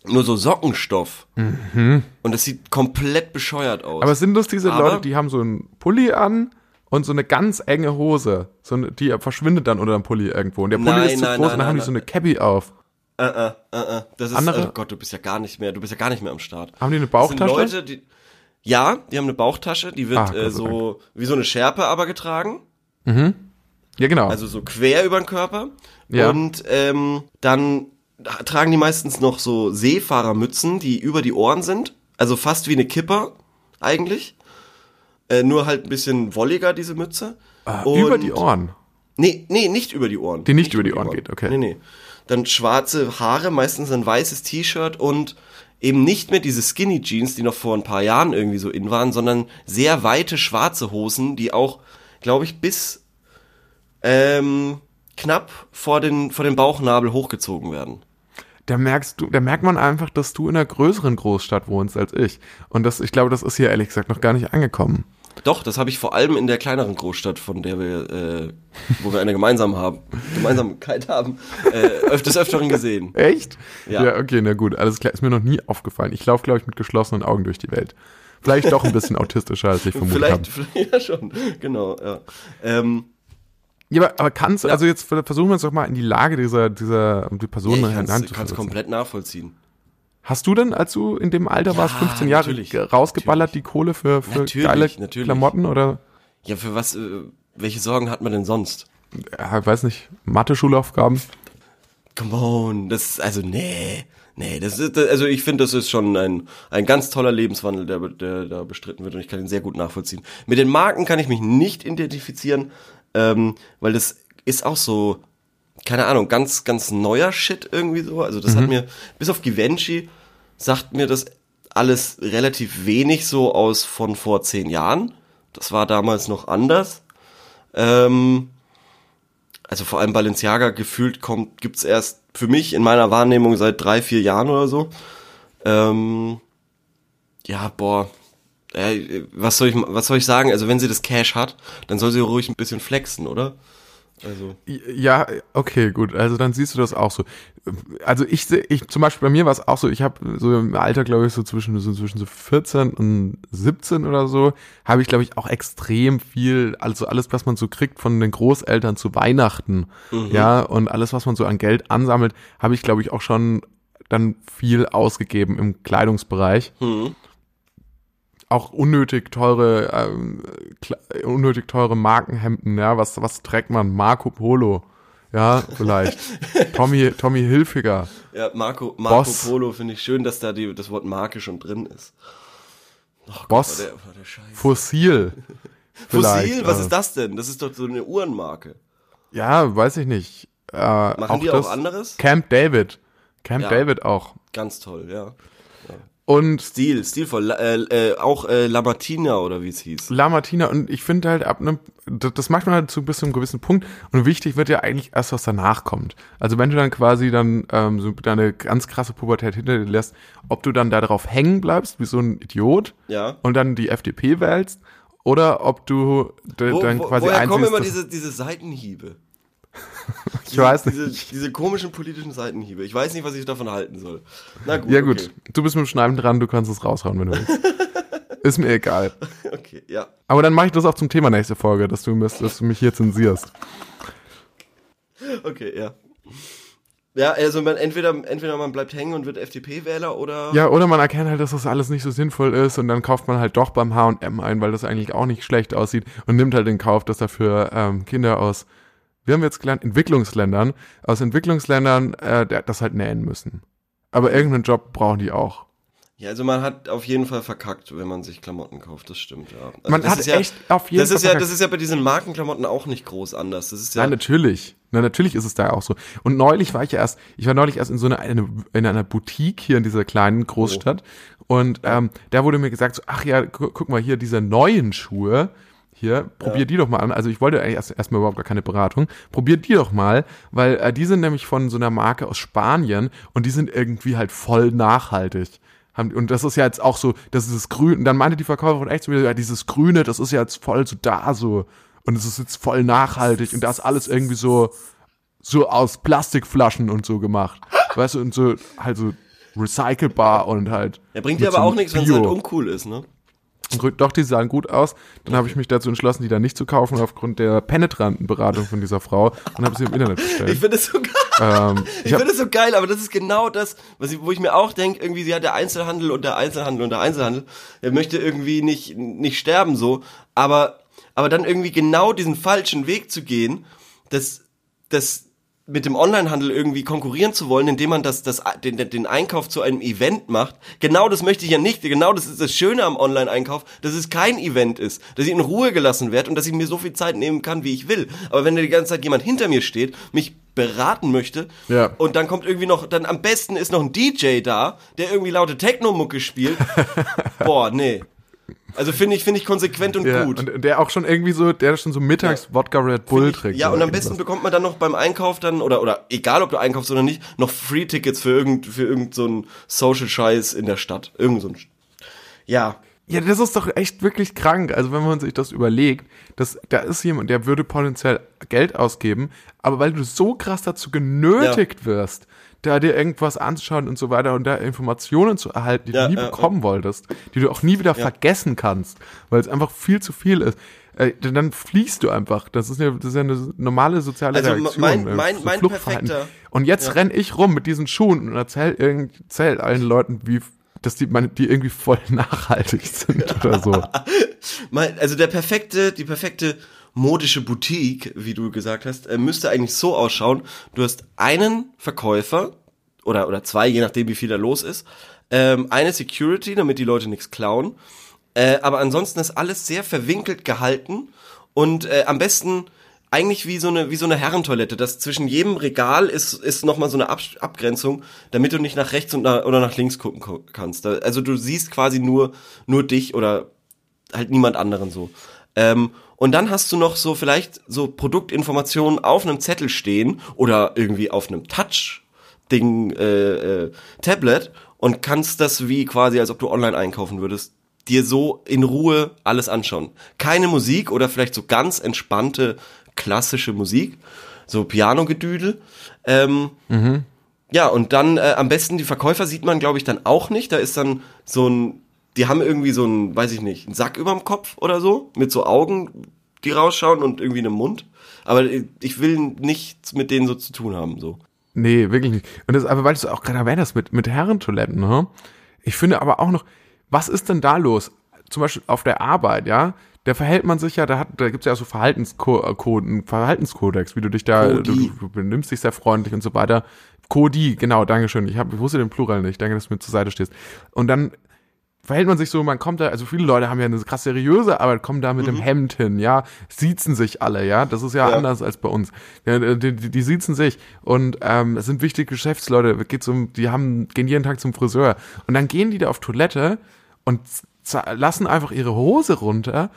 Speaker 1: nur so Sockenstoff. Und das sieht komplett bescheuert aus.
Speaker 2: Mhm. Aber sind das diese
Speaker 1: Aber-
Speaker 2: Leute, die haben so einen Pulli an und so eine ganz enge Hose, so eine, die verschwindet dann unter dem Pulli irgendwo und der Pulli
Speaker 1: Nein,
Speaker 2: ist zu
Speaker 1: nein,
Speaker 2: groß
Speaker 1: nein,
Speaker 2: und dann haben die so eine Cappy auf.
Speaker 1: äh, äh, äh, äh. Das ist,
Speaker 2: Andere-
Speaker 1: oh Gott, du bist ja gar nicht mehr, du bist ja gar nicht mehr am Start.
Speaker 2: Haben die eine
Speaker 1: Das sind
Speaker 2: Bauchtasche?
Speaker 1: Leute, die, ja, die haben eine Bauchtasche, die wird
Speaker 2: Ah,
Speaker 1: äh, so, wie so eine Schärpe aber getragen.
Speaker 2: Ja, genau.
Speaker 1: also so quer über den Körper.
Speaker 2: Ja.
Speaker 1: Und ähm, dann tragen die meistens noch so Seefahrermützen, die über die Ohren sind. Also fast wie eine Kipper eigentlich. Äh, nur halt ein bisschen wolliger, diese Mütze.
Speaker 2: Ah, über die Ohren.
Speaker 1: Nee, nee, nicht über die Ohren.
Speaker 2: Die nicht über die Ohren geht, okay.
Speaker 1: Nee, nee. Dann schwarze Haare, meistens ein weißes T-Shirt und eben nicht mehr diese Skinny Jeans, die noch vor ein paar Jahren irgendwie so in waren, sondern sehr weite schwarze Hosen, die auch, glaube ich, bis ähm, knapp vor den, vor den Bauchnabel hochgezogen werden.
Speaker 2: Da merkst du, da merkt man einfach, dass du in einer größeren Großstadt wohnst als ich. Und das, ich glaube, das ist hier ehrlich gesagt noch gar nicht angekommen.
Speaker 1: Doch, das habe ich vor allem in der kleineren Großstadt, von der wir, äh, wo wir eine gemeinsam haben, Gemeinsamkeit haben, äh, öfters öfteren gesehen.
Speaker 2: Echt?
Speaker 1: Ja.
Speaker 2: ja, okay, na gut, alles klar. Ist mir noch nie aufgefallen. Ich laufe, glaube ich, mit geschlossenen Augen durch die Welt. Vielleicht doch ein bisschen autistischer, als ich vermutet habe.
Speaker 1: Vielleicht, vielleicht, ja schon, genau, ja. Ähm,
Speaker 2: Ja, aber, aber kannst du, also jetzt versuchen wir uns doch mal in die Lage dieser, dieser die Person
Speaker 1: ja, ich kann's,
Speaker 2: zu versetzen.
Speaker 1: komplett nachvollziehen.
Speaker 2: Hast du denn, als du in dem Alter warst,
Speaker 1: Ja,
Speaker 2: 15 Jahre,
Speaker 1: natürlich,
Speaker 2: ge- rausgeballert die Kohle für, für
Speaker 1: Natürlich,
Speaker 2: geile
Speaker 1: natürlich.
Speaker 2: Klamotten oder,
Speaker 1: Ja, für was, äh, welche Sorgen hat man denn sonst?
Speaker 2: ja, weiß nicht, Mathe-Schulaufgaben?
Speaker 1: Come on, das ist, also, nee, nee, das ist, also ich finde, das ist schon ein, ein ganz toller Lebenswandel, der, der da bestritten wird und ich kann ihn sehr gut nachvollziehen. Mit den Marken kann ich mich nicht identifizieren, ähm, weil das ist auch so, keine Ahnung, ganz, ganz neuer Shit irgendwie so. Also das hat mir, bis auf Givenchy, sagt mir das alles relativ wenig so aus von vor zehn Jahren. Das war damals noch anders. Ähm, also vor allem Balenciaga gefühlt kommt, gibt's erst für mich in meiner Wahrnehmung seit drei, vier Jahren oder so. Ähm, ja, boah. Äh, was soll ich, was soll ich sagen? Also wenn sie das Cash hat, dann soll sie ruhig ein bisschen flexen, oder? Also.
Speaker 2: Ja, okay, gut. Also dann siehst du das auch so. Also ich sehe, ich zum Beispiel bei mir war es auch so. Ich habe so im Alter, glaube ich, so zwischen so zwischen so 14 und 17 oder so, habe ich, glaube ich, auch extrem viel, also alles, was man so kriegt von den Großeltern zu Weihnachten, ja, und alles, was man so an Geld ansammelt, habe ich, glaube ich, auch schon dann viel ausgegeben im Kleidungsbereich. Auch unnötig teure, ähm, kle- unnötig teure Markenhemden, ja, was, was trägt man? Marco Polo, ja, vielleicht. Tommy, Tommy Hilfiger.
Speaker 1: Ja, Marco, Marco
Speaker 2: Boss.
Speaker 1: Polo finde ich schön, dass da die, das Wort Marke schon drin ist. Oh Gott,
Speaker 2: Boss.
Speaker 1: war der, war der.
Speaker 2: Fossil. vielleicht,
Speaker 1: Fossil, was
Speaker 2: äh,
Speaker 1: ist das denn? Das ist doch so eine Uhrenmarke.
Speaker 2: Ja, weiß ich nicht. Äh,
Speaker 1: Machen die
Speaker 2: das,
Speaker 1: auch anderes?
Speaker 2: Camp David. Camp
Speaker 1: Ja.
Speaker 2: David auch.
Speaker 1: Ganz toll, ja.
Speaker 2: Und
Speaker 1: Stil, stilvoll. Äh, äh, auch äh, Lamartina oder wie es hieß.
Speaker 2: La Martina und ich finde halt ab einem, das, das macht man halt zu bis zu einem gewissen Punkt und wichtig wird ja eigentlich erst, was danach kommt. Also wenn du dann quasi dann ähm, so deine ganz krasse Pubertät hinter dir lässt, ob du dann da drauf hängen bleibst, wie so ein Idiot
Speaker 1: Ja.
Speaker 2: und dann die FDP wählst oder ob du
Speaker 1: Wo,
Speaker 2: dann
Speaker 1: wo,
Speaker 2: quasi
Speaker 1: woher kommen immer diese, diese Seitenhiebe?
Speaker 2: ich weiß
Speaker 1: Diese,
Speaker 2: nicht.
Speaker 1: diese komischen politischen Seitenhiebe. Ich weiß nicht, was ich davon halten soll. Na gut.
Speaker 2: Ja gut,
Speaker 1: Okay,
Speaker 2: du bist mit dem Schneiden dran, du kannst es raushauen, wenn du willst. Ist mir egal.
Speaker 1: okay ja.
Speaker 2: Aber dann mache ich das auch zum Thema nächste Folge, dass du, dass du mich hier zensierst.
Speaker 1: Okay, ja. Ja, also man entweder, entweder man bleibt hängen und wird FDP-Wähler oder.
Speaker 2: Ja, oder man erkennt halt, dass das alles nicht so sinnvoll ist und dann kauft man halt doch beim H&M ein, weil das eigentlich auch nicht schlecht aussieht und nimmt halt in Kauf, dass dafür ähm, Kinder aus, wir haben jetzt gelernt, Entwicklungsländern, aus Entwicklungsländern äh, das halt nähen müssen. Aber irgendeinen Job brauchen die auch.
Speaker 1: Ja, also man hat auf jeden Fall verkackt, wenn man sich Klamotten kauft, das stimmt, ja. Also
Speaker 2: Man hat
Speaker 1: ist ja,
Speaker 2: echt auf jeden
Speaker 1: das
Speaker 2: Fall
Speaker 1: ist ja,
Speaker 2: verkackt.
Speaker 1: das ist ja bei diesen Markenklamotten auch nicht groß anders. Das ist ja.
Speaker 2: Nein, natürlich. Na, natürlich ist es da auch so. Und neulich war ich ja erst, ich war neulich erst in so einer, eine, in einer Boutique hier in dieser kleinen Großstadt. Und ähm, da wurde mir gesagt, so, ach ja, gu guck mal hier, diese neuen Schuhe, hier, probier die doch mal an. Also ich wollte eigentlich erst erstmal überhaupt gar keine Beratung. Probier die doch mal, weil äh, die sind nämlich von so einer Marke aus Spanien und die sind irgendwie halt voll nachhaltig. Haben- Und das ist ja jetzt auch so, das ist das Grün. Und dann meinte die Verkäuferin echt so wieder, ja, dieses Grüne, das ist ja jetzt voll so da so. Und es ist jetzt voll nachhaltig und da ist alles irgendwie so, so aus Plastikflaschen und so gemacht. Weißt du, und so halt so recycelbar und halt.
Speaker 1: Er bringt
Speaker 2: mit
Speaker 1: dir aber
Speaker 2: so
Speaker 1: auch nichts, wenn es halt uncool ist, ne?
Speaker 2: Doch, die sahen gut aus. Dann habe ich mich dazu entschlossen, die dann nicht zu kaufen, aufgrund der penetranten Beratung von dieser Frau und habe sie im Internet
Speaker 1: Ich
Speaker 2: bestellt.
Speaker 1: finde es so geil.
Speaker 2: Ähm,
Speaker 1: Ich
Speaker 2: ich
Speaker 1: finde es so geil, aber das ist genau das, was ich, wo ich mir auch denke, irgendwie, sie hat der Einzelhandel und der Einzelhandel und der Einzelhandel, der möchte irgendwie nicht, nicht sterben so, aber, aber dann irgendwie genau diesen falschen Weg zu gehen, das, das mit dem Onlinehandel irgendwie konkurrieren zu wollen, indem man das, das, den, den Einkauf zu einem Event macht. Genau das möchte ich ja nicht. Genau das ist das Schöne am Online-Einkauf, dass es kein Event ist, dass ich in Ruhe gelassen werde und dass ich mir so viel Zeit nehmen kann, wie ich will. Aber wenn da die ganze Zeit jemand hinter mir steht, mich beraten möchte.
Speaker 2: Ja.
Speaker 1: Und dann kommt irgendwie noch, dann am besten ist noch ein DJ da, der irgendwie laute Techno-Mucke spielt. Boah, nee. Also finde ich, finde ich konsequent und
Speaker 2: Ja,
Speaker 1: gut.
Speaker 2: und der auch schon irgendwie so, der schon so mittags Wodka Red Bull trinkt.
Speaker 1: Ja,
Speaker 2: oder
Speaker 1: und am besten bekommt man dann noch beim Einkauf dann, oder, oder egal ob du einkaufst oder nicht, noch Free-Tickets für irgend, für irgend so einen Social-Scheiß in der Stadt. Irgend so ein, ja.
Speaker 2: Ja, das ist doch echt wirklich krank. Also wenn man sich das überlegt, dass da ist jemand, der würde potenziell Geld ausgeben, aber weil du so krass dazu genötigt wirst, da dir irgendwas anzuschauen und so weiter und da Informationen zu erhalten, die
Speaker 1: Ja,
Speaker 2: du nie
Speaker 1: ja,
Speaker 2: bekommen wolltest, die du auch nie wieder vergessen kannst, weil es einfach viel zu viel ist. Äh, dann fliehst du einfach. Das ist ja, das ist ja eine normale soziale
Speaker 1: Also
Speaker 2: Reaktion.
Speaker 1: mein-
Speaker 2: äh,
Speaker 1: mein-
Speaker 2: so
Speaker 1: mein
Speaker 2: Fluchtverhalten.
Speaker 1: perfekter-
Speaker 2: Und jetzt renn ich rum mit diesen Schuhen und erzähl, irgend, erzähl allen Leuten, wie dass die, meine, die irgendwie voll nachhaltig sind oder so.
Speaker 1: Also der perfekte, die perfekte modische Boutique, wie du gesagt hast, äh, müsste eigentlich so ausschauen. Du hast einen Verkäufer oder, oder zwei, je nachdem wie viel da los ist, ähm, eine Security, damit die Leute nichts klauen. Äh, aber ansonsten ist alles sehr verwinkelt gehalten und äh, am besten eigentlich wie so eine wie so eine Herrentoilette. Das zwischen jedem Regal ist ist noch mal so eine Ab Abgrenzung, damit du nicht nach rechts und nach, oder nach links gucken kannst. Also du siehst quasi nur nur dich oder halt niemand anderen so. Ähm, und dann hast du noch so vielleicht so Produktinformationen auf einem Zettel stehen oder irgendwie auf einem Touch-Ding, äh, äh, Tablet und kannst das wie quasi, als ob du online einkaufen würdest, dir so in Ruhe alles anschauen. Keine Musik oder vielleicht so ganz entspannte klassische Musik, so Piano-Gedüdel. Ähm, ja, und dann äh, am besten die Verkäufer sieht man, glaube ich, dann auch nicht. Da ist dann so ein, die haben irgendwie so ein, weiß ich nicht, einen Sack überm Kopf oder so, mit so Augen, die rausschauen und irgendwie einem Mund. Aber ich will nichts mit denen so zu tun haben, so.
Speaker 2: Nee, wirklich nicht. Und das, aber weil du es auch gerade erwähnt hast mit, mit Herrentoiletten, ne? Ich finde aber auch noch, was ist denn da los? Zum Beispiel auf der Arbeit, ja? Da verhält man sich ja, da, hat, da gibt's ja so Verhaltenskoden, Verhaltenskodex, wie du dich da, du, du benimmst dich sehr freundlich und so weiter. Codi, genau, Dankeschön. Ich, hab, ich wusste den Plural nicht. Danke, dass du mir zur Seite stehst. Und dann verhält man sich so, man kommt da, also viele Leute haben ja eine krass seriöse Arbeit, kommen da mit dem Hemd hin, ja, siezen sich alle, ja, das ist ja,
Speaker 1: Ja.
Speaker 2: anders als bei uns. Ja, die, die, die siezen sich und ähm, es sind wichtige Geschäftsleute, geht zum, die haben, gehen jeden Tag zum Friseur und dann gehen die da auf Toilette und lassen einfach ihre Hose runter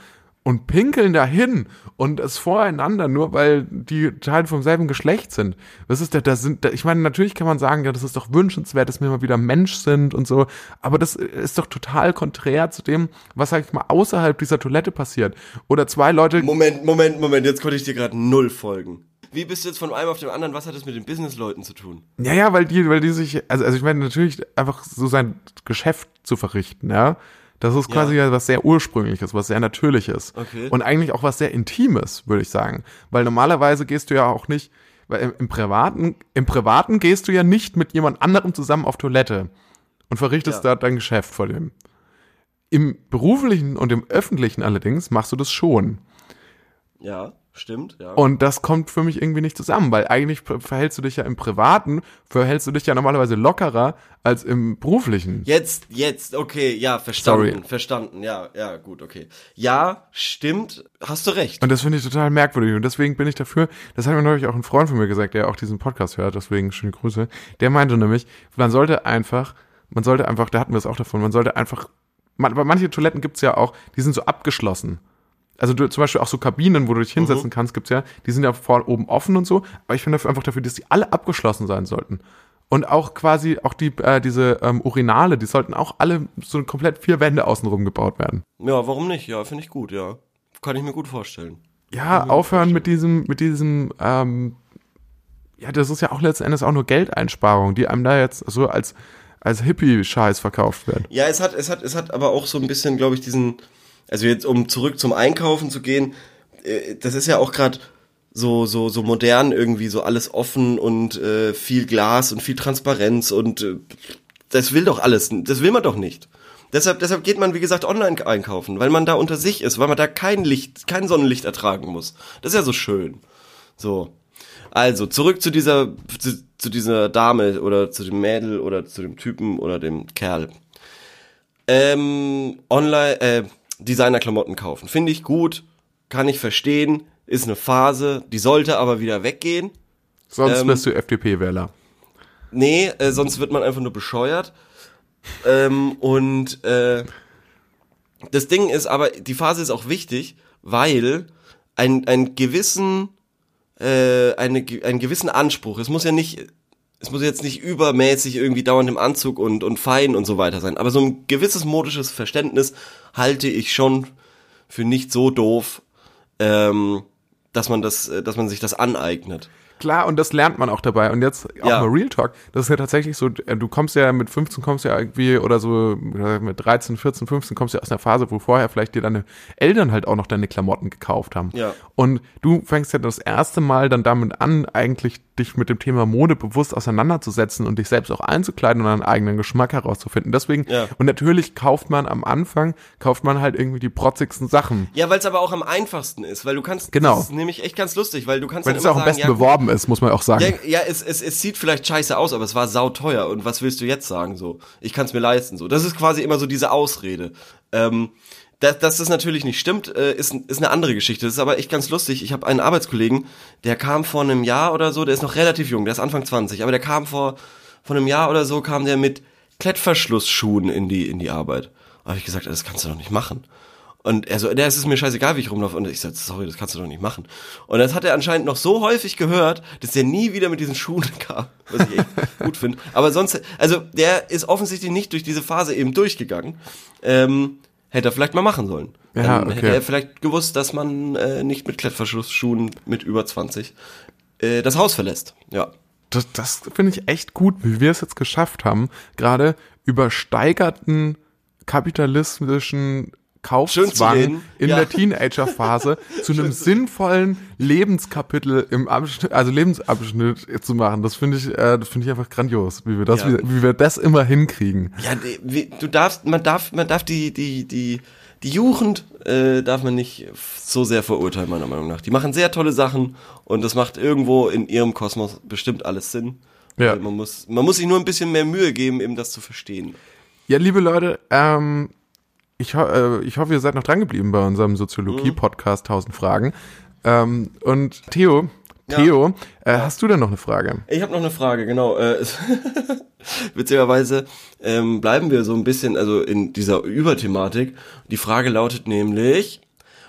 Speaker 2: und pinkeln dahin und es voreinander, nur weil die Teile vom selben Geschlecht sind. Das ist da, da sind, da, ich meine, natürlich kann man sagen, ja, das ist doch wünschenswert, dass wir mal wieder Mensch sind und so, aber das ist doch total konträr zu dem, was, sag ich mal, außerhalb dieser Toilette passiert. Oder zwei Leute,
Speaker 1: Moment, Moment, Moment, jetzt konnte ich dir gerade null folgen. Wie bist du jetzt von einem auf dem anderen? Was hat das mit den Businessleuten zu tun?
Speaker 2: ja, ja, weil die, weil die sich, also, also ich meine, natürlich einfach so sein Geschäft zu verrichten, ja. Das ist quasi ja. was sehr Ursprüngliches, was sehr Natürliches.
Speaker 1: Okay.
Speaker 2: Und eigentlich auch was sehr Intimes, würde ich sagen. Weil normalerweise gehst du ja auch nicht, weil im, im Privaten, im Privaten gehst du ja nicht mit jemand anderem zusammen auf Toilette und verrichtest
Speaker 1: Ja.
Speaker 2: da dein Geschäft vor dem. Im beruflichen und im öffentlichen allerdings machst du das schon.
Speaker 1: Ja, stimmt, ja.
Speaker 2: Und das kommt für mich irgendwie nicht zusammen, weil eigentlich verhältst du dich ja im Privaten, verhältst du dich ja normalerweise lockerer als im beruflichen.
Speaker 1: Jetzt, jetzt, okay, ja, verstanden,
Speaker 2: Sorry.
Speaker 1: verstanden, ja, ja, gut, okay. Ja, stimmt, hast du recht.
Speaker 2: Und das finde ich total merkwürdig. Und deswegen bin ich dafür, das hat mir neulich auch ein Freund von mir gesagt, der auch diesen Podcast hört, deswegen schöne Grüße. Der meinte nämlich, man sollte einfach, man sollte einfach, da hatten wir es auch davon, man sollte einfach, man, aber manche Toiletten gibt's ja auch, die sind so abgeschlossen. Also du, zum Beispiel auch so Kabinen, wo du dich hinsetzen kannst, gibt's ja, die sind ja vor oben offen und so, aber ich finde dafür einfach dafür, dass die alle abgeschlossen sein sollten. Und auch quasi, auch die, äh, diese ähm, Urinale, die sollten auch alle so komplett vier Wände außenrum gebaut werden.
Speaker 1: Ja, warum nicht? Ja, finde ich gut, ja. Kann ich mir gut vorstellen.
Speaker 2: Ja, aufhören mit diesem, mit diesem, ähm, ja, das ist ja auch letzten Endes auch nur Geldeinsparung, die einem da jetzt so als, als Hippie-Scheiß verkauft wird.
Speaker 1: Ja, es hat, es hat, es hat aber auch so ein bisschen, glaube ich, diesen, also jetzt um zurück zum Einkaufen zu gehen, äh, das ist ja auch gerade so so so modern irgendwie, so alles offen und äh, viel Glas und viel Transparenz und äh, das will doch alles, das will man doch nicht. Deshalb, deshalb geht man, wie gesagt, online einkaufen, weil man da unter sich ist, weil man da kein Licht, kein Sonnenlicht ertragen muss. Das ist ja so schön. So. Also, zurück zu dieser, zu, zu dieser Dame oder zu dem Mädel oder zu dem Typen oder dem Kerl. Ähm, online, äh, Designerklamotten kaufen. Finde ich gut, kann ich verstehen, ist eine Phase, die sollte aber wieder weggehen.
Speaker 2: Sonst
Speaker 1: Ähm,
Speaker 2: wärst du FDP-Wähler.
Speaker 1: Nee, äh, sonst wird man einfach nur bescheuert. Ähm, und äh, das Ding ist aber, die Phase ist auch wichtig, weil ein, ein gewissen, äh, eine, einen gewissen Anspruch, es muss ja nicht, es muss jetzt nicht übermäßig irgendwie dauernd im Anzug und, und fein und so weiter sein, aber so ein gewisses modisches Verständnis halte ich schon für nicht so doof, ähm, dass man das, äh, dass man sich das aneignet.
Speaker 2: Klar, und das lernt man auch dabei. Und jetzt auch
Speaker 1: Ja.
Speaker 2: mal Real Talk. Das ist ja tatsächlich so, äh, du kommst ja mit 15, kommst ja irgendwie, oder so mit 13, 14, 15, kommst ja aus einer Phase, wo vorher vielleicht dir deine Eltern halt auch noch deine Klamotten gekauft haben.
Speaker 1: Ja.
Speaker 2: Und du fängst ja das erste Mal dann damit an, eigentlich dich mit dem Thema Mode bewusst auseinanderzusetzen und dich selbst auch einzukleiden und einen eigenen Geschmack herauszufinden. Deswegen,
Speaker 1: Ja.
Speaker 2: und natürlich kauft man am Anfang, kauft man halt irgendwie die protzigsten Sachen.
Speaker 1: Ja, weil es aber auch am einfachsten ist, weil du kannst,
Speaker 2: Genau.
Speaker 1: das ist nämlich echt ganz lustig, weil du kannst
Speaker 2: Weil es auch am besten
Speaker 1: ja,
Speaker 2: beworben ist, muss man auch sagen.
Speaker 1: Ja, ja es, es, es sieht vielleicht scheiße aus, aber es war sauteuer. Und was willst du jetzt sagen? So, ich kann es mir leisten. So, das ist quasi immer so diese Ausrede. Ähm, dass, dass das natürlich nicht stimmt, äh, ist, ist eine andere Geschichte. Das ist aber echt ganz lustig. Ich habe einen Arbeitskollegen, der kam vor einem Jahr oder so, der ist noch relativ jung, der ist Anfang 20, aber der kam vor, vor einem Jahr oder so, kam der mit Klettverschlussschuhen in die, in die Arbeit. Da habe ich gesagt, das kannst du doch nicht machen. Und er so, der es ist mir scheißegal, wie ich rumlaufe. Und ich so, sorry, das kannst du doch nicht machen. Und das hat er anscheinend noch so häufig gehört, dass er nie wieder mit diesen Schuhen kam, was ich echt gut finde. Aber sonst, also der ist offensichtlich nicht durch diese Phase eben durchgegangen. Ähm, hätte er vielleicht mal machen sollen.
Speaker 2: Ja,
Speaker 1: Dann
Speaker 2: okay.
Speaker 1: hätte er vielleicht gewusst, dass man äh, nicht mit Klettverschlussschuhen mit über 20 äh, das Haus verlässt. Ja.
Speaker 2: Das, das finde ich echt gut, wie wir es jetzt geschafft haben, gerade übersteigerten kapitalistischen Kaufzwang in
Speaker 1: ja.
Speaker 2: der Teenagerphase zu einem sinnvollen Lebenskapitel im Abschnitt, also Lebensabschnitt zu machen. Das finde ich, äh, das finde ich einfach grandios, wie wir das,
Speaker 1: Ja.
Speaker 2: wie, wie wir das immer hinkriegen.
Speaker 1: Ja, wie, du darfst, man darf, man darf die, die, die, die Jugend äh, darf man nicht so sehr verurteilen, meiner Meinung nach. Die machen sehr tolle Sachen und das macht irgendwo in ihrem Kosmos bestimmt alles Sinn.
Speaker 2: Ja.
Speaker 1: Äh, Man muss, man muss sich nur ein bisschen mehr Mühe geben, eben das zu verstehen.
Speaker 2: Ja, liebe Leute, ähm, ich, ho äh, ich hoffe, ihr seid noch dran geblieben bei unserem
Speaker 1: Mhm.
Speaker 2: Soziologie-Podcast 1000 Fragen. Ähm, und Theo, Theo, äh, hast du denn noch eine Frage?
Speaker 1: Ich habe noch eine Frage, genau. Äh, witzigerweise ähm, bleiben wir so ein bisschen also in dieser Überthematik. Die Frage lautet nämlich,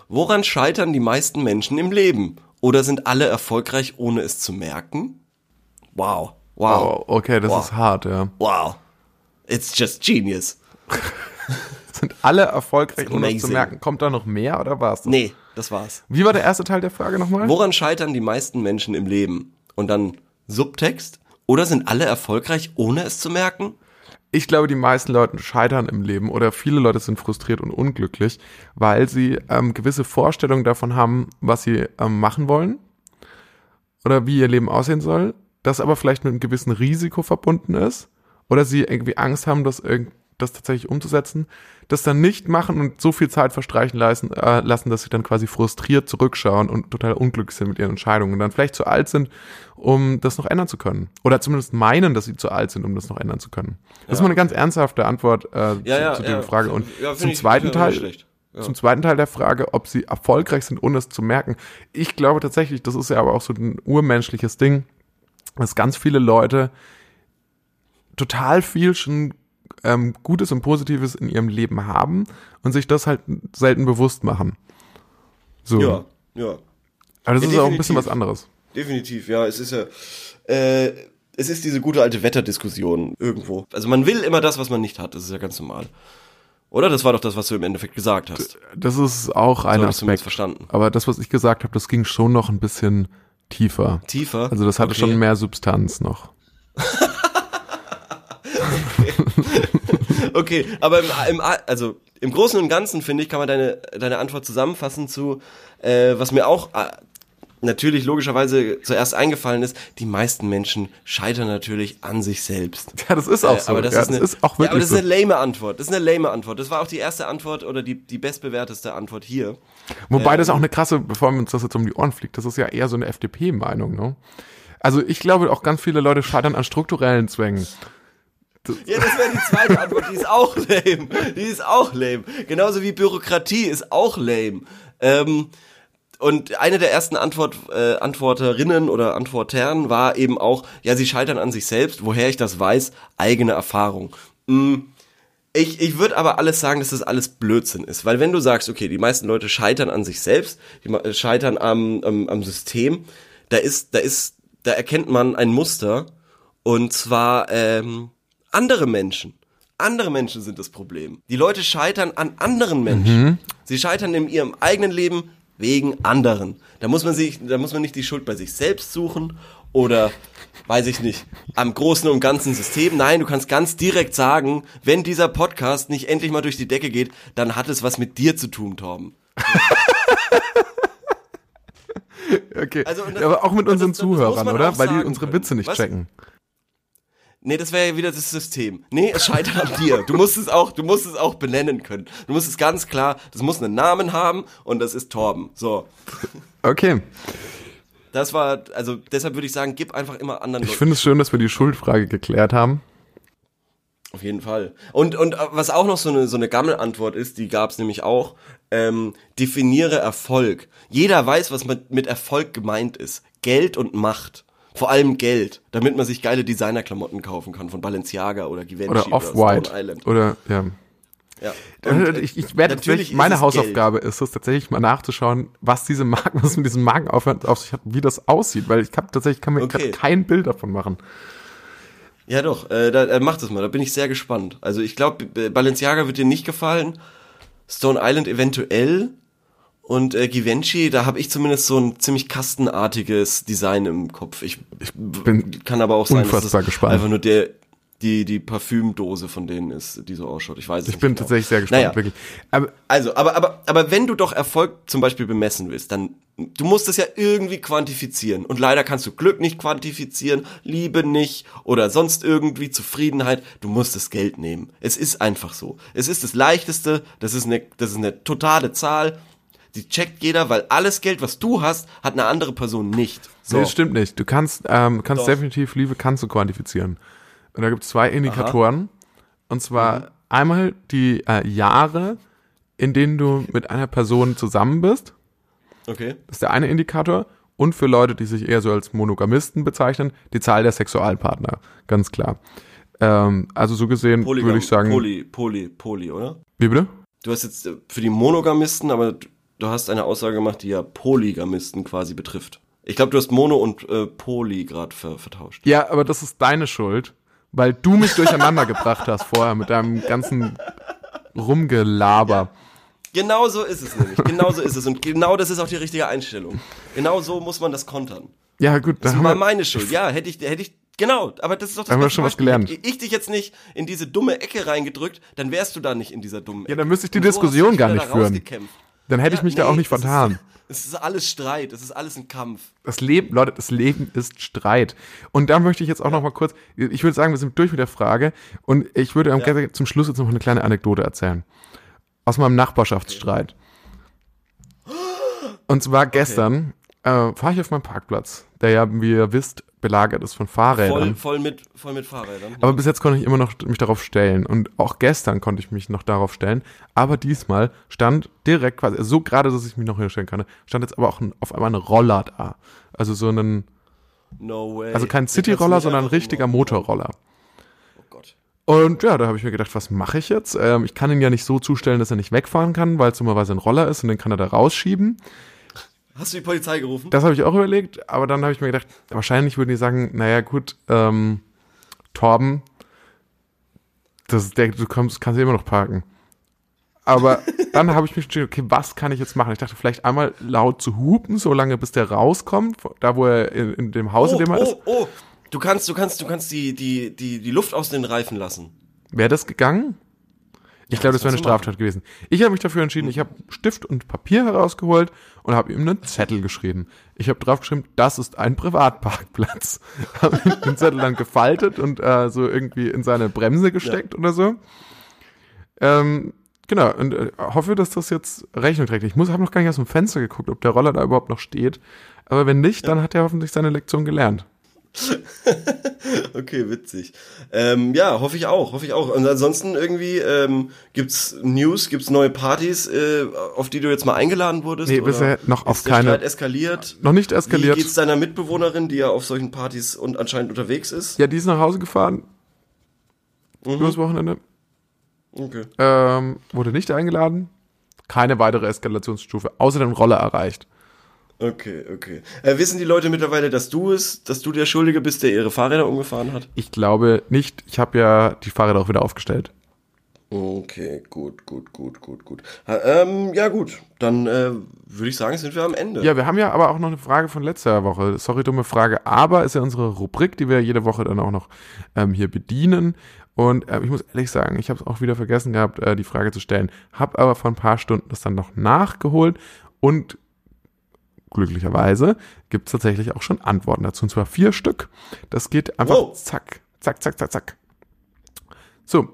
Speaker 1: woran scheitern die meisten Menschen im Leben? Oder sind alle erfolgreich, ohne es zu merken? Wow. Wow.
Speaker 2: Oh, okay, das
Speaker 1: Wow.
Speaker 2: ist hart, ja.
Speaker 1: Wow. It's just genius.
Speaker 2: Sind alle erfolgreich, ohne es zu merken? Kommt da noch mehr oder war's das?
Speaker 1: Nee, das war's.
Speaker 2: Wie war der erste Teil der Frage nochmal?
Speaker 1: Woran scheitern die meisten Menschen im Leben? Und dann Subtext? Oder sind alle erfolgreich, ohne es zu merken?
Speaker 2: Ich glaube, die meisten Leute scheitern im Leben oder viele Leute sind frustriert und unglücklich, weil sie ähm, gewisse Vorstellungen davon haben, was sie ähm, machen wollen oder wie ihr Leben aussehen soll, das aber vielleicht mit einem gewissen Risiko verbunden ist oder sie irgendwie Angst haben, das, das tatsächlich umzusetzen, das dann nicht machen und so viel Zeit verstreichen lassen, äh, lassen, dass sie dann quasi frustriert zurückschauen und total unglücklich sind mit ihren Entscheidungen und dann vielleicht zu alt sind, um das noch ändern zu können. Oder zumindest meinen, dass sie zu alt sind, um das noch ändern zu können. Das ist mal eine ganz ernsthafte Antwort äh, zu,
Speaker 1: ja,
Speaker 2: zu
Speaker 1: ja.
Speaker 2: dieser Frage. Und
Speaker 1: Ja,
Speaker 2: zum zweiten Teil,
Speaker 1: schlecht. Ja.
Speaker 2: zum zweiten Teil der Frage, ob sie erfolgreich sind, ohne es zu merken. Ich glaube tatsächlich, das ist ja aber auch so ein urmenschliches Ding, dass ganz viele Leute total viel schon ähm, Gutes und Positives in ihrem Leben haben und sich das halt selten bewusst machen. So.
Speaker 1: Ja, ja.
Speaker 2: Aber das
Speaker 1: Ja,
Speaker 2: ist auch ein bisschen was anderes.
Speaker 1: Definitiv, ja. Es ist ja, äh, es ist diese gute alte Wetterdiskussion irgendwo. Also man will immer das, was man nicht hat. Das ist ja ganz normal. Oder? Das war doch das, was du im Endeffekt gesagt hast.
Speaker 2: Das ist auch ein
Speaker 1: So
Speaker 2: Aspekt.
Speaker 1: verstanden.
Speaker 2: Aber das, was ich gesagt habe, das ging schon noch ein bisschen tiefer.
Speaker 1: Tiefer.
Speaker 2: Also das hatte
Speaker 1: Okay.
Speaker 2: schon mehr Substanz noch.
Speaker 1: Okay, aber im, im, also im Großen und Ganzen finde ich, kann man deine, deine Antwort zusammenfassen zu, äh, was mir auch äh, natürlich logischerweise zuerst eingefallen ist, die meisten Menschen scheitern natürlich an sich selbst.
Speaker 2: Ja, das ist auch so.
Speaker 1: aber das,
Speaker 2: ja,
Speaker 1: ist, eine,
Speaker 2: das ist auch
Speaker 1: ja,
Speaker 2: wirklich
Speaker 1: aber das
Speaker 2: so.
Speaker 1: ist eine lame Antwort. Das ist eine lame Antwort. Das war auch die erste Antwort oder die, die bestbewerteste Antwort hier.
Speaker 2: Wobei
Speaker 1: Ähm.
Speaker 2: das auch eine krasse, bevor uns das jetzt um die Ohren fliegt, das ist ja eher so eine FDP-Meinung, ne? Also ich glaube auch ganz viele Leute scheitern an strukturellen Zwängen.
Speaker 1: Ja, das wäre die zweite Antwort. Die ist auch lame. Die ist auch lame. Genauso wie Bürokratie ist auch lame. Ähm, und eine der ersten Antwort, äh, Antworterinnen oder Antwortern war eben auch, ja, sie scheitern an sich selbst. Woher ich das weiß, eigene Erfahrung. Mm, ich, ich würde aber alles sagen, dass das alles Blödsinn ist. Weil wenn du sagst, okay, die meisten Leute scheitern an sich selbst, die ma- scheitern am, am, am System, da ist, da ist, da erkennt man ein Muster. Und zwar ähm, andere Menschen. Andere Menschen sind das Problem. Die Leute scheitern an anderen Menschen. Sie scheitern in ihrem eigenen Leben wegen anderen. Da muss man sich, da muss man nicht die Schuld bei sich selbst suchen oder weiß ich nicht, am großen und ganzen System. Nein, du kannst ganz direkt sagen, wenn dieser Podcast nicht endlich mal durch die Decke geht, dann hat es was mit dir zu tun, Torben.
Speaker 2: Okay.
Speaker 1: Also, das-
Speaker 2: aber auch mit
Speaker 1: das-
Speaker 2: unseren
Speaker 1: das- das
Speaker 2: Zuhörern, oder? Weil die unsere
Speaker 1: können.
Speaker 2: Witze nicht
Speaker 1: Was?
Speaker 2: checken.
Speaker 1: Nee, das wäre ja wieder das System. Nee, es scheitert an dir. Du musst es auch, du musst es auch benennen können. Du musst es ganz klar, das muss einen Namen haben und das ist Torben. So.
Speaker 2: Okay.
Speaker 1: Das war, also deshalb würde ich sagen, gib einfach immer anderen
Speaker 2: Ich finde es schön, dass wir die Schuldfrage geklärt haben.
Speaker 1: Auf jeden Fall. Und, und äh, was auch noch so eine, so eine Gammelantwort ist, die gab es nämlich auch, ähm, definiere Erfolg. Jeder weiß, was mit, mit Erfolg gemeint ist. Geld und Macht. Vor allem Geld, damit man sich geile Designerklamotten kaufen kann von Balenciaga oder Givenchy
Speaker 2: Oder
Speaker 1: Stone
Speaker 2: Off-White.
Speaker 1: Island.
Speaker 2: Oder, ja.
Speaker 1: Ja.
Speaker 2: Und,
Speaker 1: äh,
Speaker 2: ich, ich werde
Speaker 1: natürlich
Speaker 2: tatsächlich, meine
Speaker 1: es
Speaker 2: Hausaufgabe ist es tatsächlich mal nachzuschauen, was diese Marken, was mit diesen Marken auf, sich hat, wie das aussieht, weil ich habe tatsächlich kann mir
Speaker 1: Okay.
Speaker 2: kein Bild davon machen.
Speaker 1: Ja, doch, äh, da, äh, mach das mal, da bin ich sehr gespannt. Also ich glaube, Balenciaga wird dir nicht gefallen, Stone Island eventuell und äh, Givenchy, da habe ich zumindest so ein ziemlich kastenartiges Design im Kopf. Ich, ich
Speaker 2: bin
Speaker 1: kann aber auch sein, dass
Speaker 2: unfassbar
Speaker 1: es
Speaker 2: gespannt.
Speaker 1: einfach nur der die die Parfümdose von denen ist, die so ausschaut. Ich weiß es
Speaker 2: Ich
Speaker 1: nicht
Speaker 2: bin
Speaker 1: genau.
Speaker 2: tatsächlich sehr gespannt,
Speaker 1: Naja.
Speaker 2: wirklich. Aber
Speaker 1: Also, aber, aber, aber wenn du doch Erfolg zum Beispiel bemessen willst, dann, du musst es ja irgendwie quantifizieren. Und leider kannst du Glück nicht quantifizieren, Liebe nicht oder sonst irgendwie Zufriedenheit. Du musst das Geld nehmen. Es ist einfach so. Es ist das Leichteste, das ist eine, das ist eine totale Zahl. Die checkt jeder, weil alles Geld, was du hast, hat eine andere Person nicht. So.
Speaker 2: nee, das stimmt nicht. Du kannst, ähm, kannst
Speaker 1: Doch.
Speaker 2: definitiv Liebe kannst du quantifizieren. Und da gibt es zwei Indikatoren. Und zwar
Speaker 1: Mhm.
Speaker 2: einmal die äh, Jahre, in denen du mit einer Person zusammen bist.
Speaker 1: Okay.
Speaker 2: Das ist der eine Indikator. Und für Leute, die sich eher so als Monogamisten bezeichnen, die Zahl der Sexualpartner. Ganz klar. Ähm, also so gesehen würde ich sagen.
Speaker 1: Poly, Poly, Poly, oder?
Speaker 2: Wie bitte?
Speaker 1: Du hast jetzt äh, für die Monogamisten, aber du- hast eine Aussage gemacht, die ja Polygamisten quasi betrifft. Ich glaube, du hast Mono und äh, Poly gerade ver vertauscht.
Speaker 2: Ja, aber das ist deine Schuld, weil du mich durcheinander gebracht hast vorher mit deinem ganzen Rumgelaber.
Speaker 1: Genau so ist es nämlich. Genau so ist es. Und genau das ist auch die richtige Einstellung. Genau so muss man das kontern.
Speaker 2: Ja, gut,
Speaker 1: Das
Speaker 2: da
Speaker 1: war meine Schuld. Ja, hätte ich, hätte ich, genau. Aber das ist doch das
Speaker 2: Haben wir schon was gelernt.
Speaker 1: Hätte ich dich jetzt nicht in diese dumme Ecke reingedrückt, dann wärst du da nicht in dieser dummen Ecke.
Speaker 2: Ja, dann müsste ich die
Speaker 1: so
Speaker 2: Diskussion gar nicht führen. Dann hätte ich
Speaker 1: Ja,
Speaker 2: mich da
Speaker 1: nee,
Speaker 2: auch nicht vertan.
Speaker 1: Es ist alles Streit. Es ist alles ein Kampf.
Speaker 2: Das Leben, Leute, das Leben ist Streit. Und da möchte ich jetzt auch noch mal kurz, ich würde sagen, wir sind durch mit der Frage und ich würde am
Speaker 1: Ja.
Speaker 2: zum Schluss jetzt noch eine kleine Anekdote erzählen. Aus meinem Nachbarschaftsstreit. Und zwar gestern äh, fahre ich auf meinem Parkplatz, der ja, wie ihr wisst, belagert ist von Fahrrädern.
Speaker 1: Voll, voll mit, voll mit Fahrrädern.
Speaker 2: Aber bis jetzt konnte ich immer noch mich darauf stellen. Und auch gestern konnte ich mich noch darauf stellen. Aber diesmal stand direkt quasi, also so gerade, dass ich mich noch hinstellen kann, stand jetzt aber auch ein, auf einmal ein Roller da. Also so ein,
Speaker 1: no way.
Speaker 2: also kein City-Roller, sondern ein richtiger Motorroller.
Speaker 1: Oh Gott.
Speaker 2: Und ja, da habe ich mir gedacht, was mache ich jetzt? Ähm, ich kann ihn ja nicht so zustellen, dass er nicht wegfahren kann, weil es dummerweise ein Roller ist und den kann er da rausschieben.
Speaker 1: Hast du die Polizei gerufen?
Speaker 2: Das habe ich auch überlegt, aber dann habe ich mir gedacht, wahrscheinlich würden die sagen, naja gut, ähm, Torben, das ist der, du kommst, kannst immer noch parken. Aber dann habe ich mich entschieden, okay, was kann ich jetzt machen? Ich dachte, vielleicht einmal laut zu hupen, solange bis der rauskommt, da wo er in, in dem Haus,
Speaker 1: oh,
Speaker 2: in dem er ist.
Speaker 1: oh, oh. Du kannst, du kannst, du kannst die, die, die, die Luft aus den Reifen lassen.
Speaker 2: Wäre das gegangen? Ich
Speaker 1: Ja,
Speaker 2: glaube,
Speaker 1: das
Speaker 2: wäre eine
Speaker 1: du machen.
Speaker 2: Straftat gewesen. Ich habe mich dafür entschieden, ich habe Stift und Papier herausgeholt und habe ihm einen Zettel geschrieben. Ich habe draufgeschrieben, das ist ein Privatparkplatz. habe den Zettel dann gefaltet und äh, so irgendwie in seine Bremse gesteckt oder so. Ähm, genau, und äh, hoffe, dass das jetzt Rechnung trägt. Ich muss habe noch gar nicht aus dem Fenster geguckt, ob der Roller da überhaupt noch steht. Aber wenn nicht, dann hat er hoffentlich seine Lektion gelernt.
Speaker 1: okay, witzig. Ähm, ja, hoffe ich auch, hoffe ich auch. Und ansonsten irgendwie ähm, gibt's News, gibt's neue Partys, äh, auf die du jetzt mal eingeladen wurdest?
Speaker 2: Nee, bisher noch auf keine.
Speaker 1: Streit eskaliert?
Speaker 2: Noch nicht eskaliert.
Speaker 1: Wie geht's deiner Mitbewohnerin, die ja auf solchen Partys und anscheinend unterwegs ist?
Speaker 2: Ja, die ist nach Hause gefahren.
Speaker 1: Mhm.
Speaker 2: Übers Wochenende.
Speaker 1: Okay.
Speaker 2: Ähm, wurde nicht eingeladen. Keine weitere Eskalationsstufe, außer den Roller erreicht.
Speaker 1: Okay, okay. Äh, wissen die Leute mittlerweile, dass du es, dass du der Schuldige bist, der ihre Fahrräder umgefahren hat?
Speaker 2: Ich glaube nicht. Ich habe ja die Fahrräder auch wieder aufgestellt.
Speaker 1: Okay, gut, gut, gut, gut, gut. Ähm, ja gut, dann äh, würde ich sagen, sind wir am Ende.
Speaker 2: Ja, wir haben ja aber auch noch eine Frage von letzter Woche. Sorry, dumme Frage, aber ist ja unsere Rubrik, die wir jede Woche dann auch noch ähm, hier bedienen. Und äh, ich muss ehrlich sagen, ich habe es auch wieder vergessen gehabt, äh, die Frage zu stellen. Hab aber vor ein paar Stunden das dann noch nachgeholt und glücklicherweise gibt es tatsächlich auch schon Antworten dazu. Und zwar vier Stück. Das geht einfach
Speaker 1: Wow.
Speaker 2: zack, zack, zack, zack, zack. So,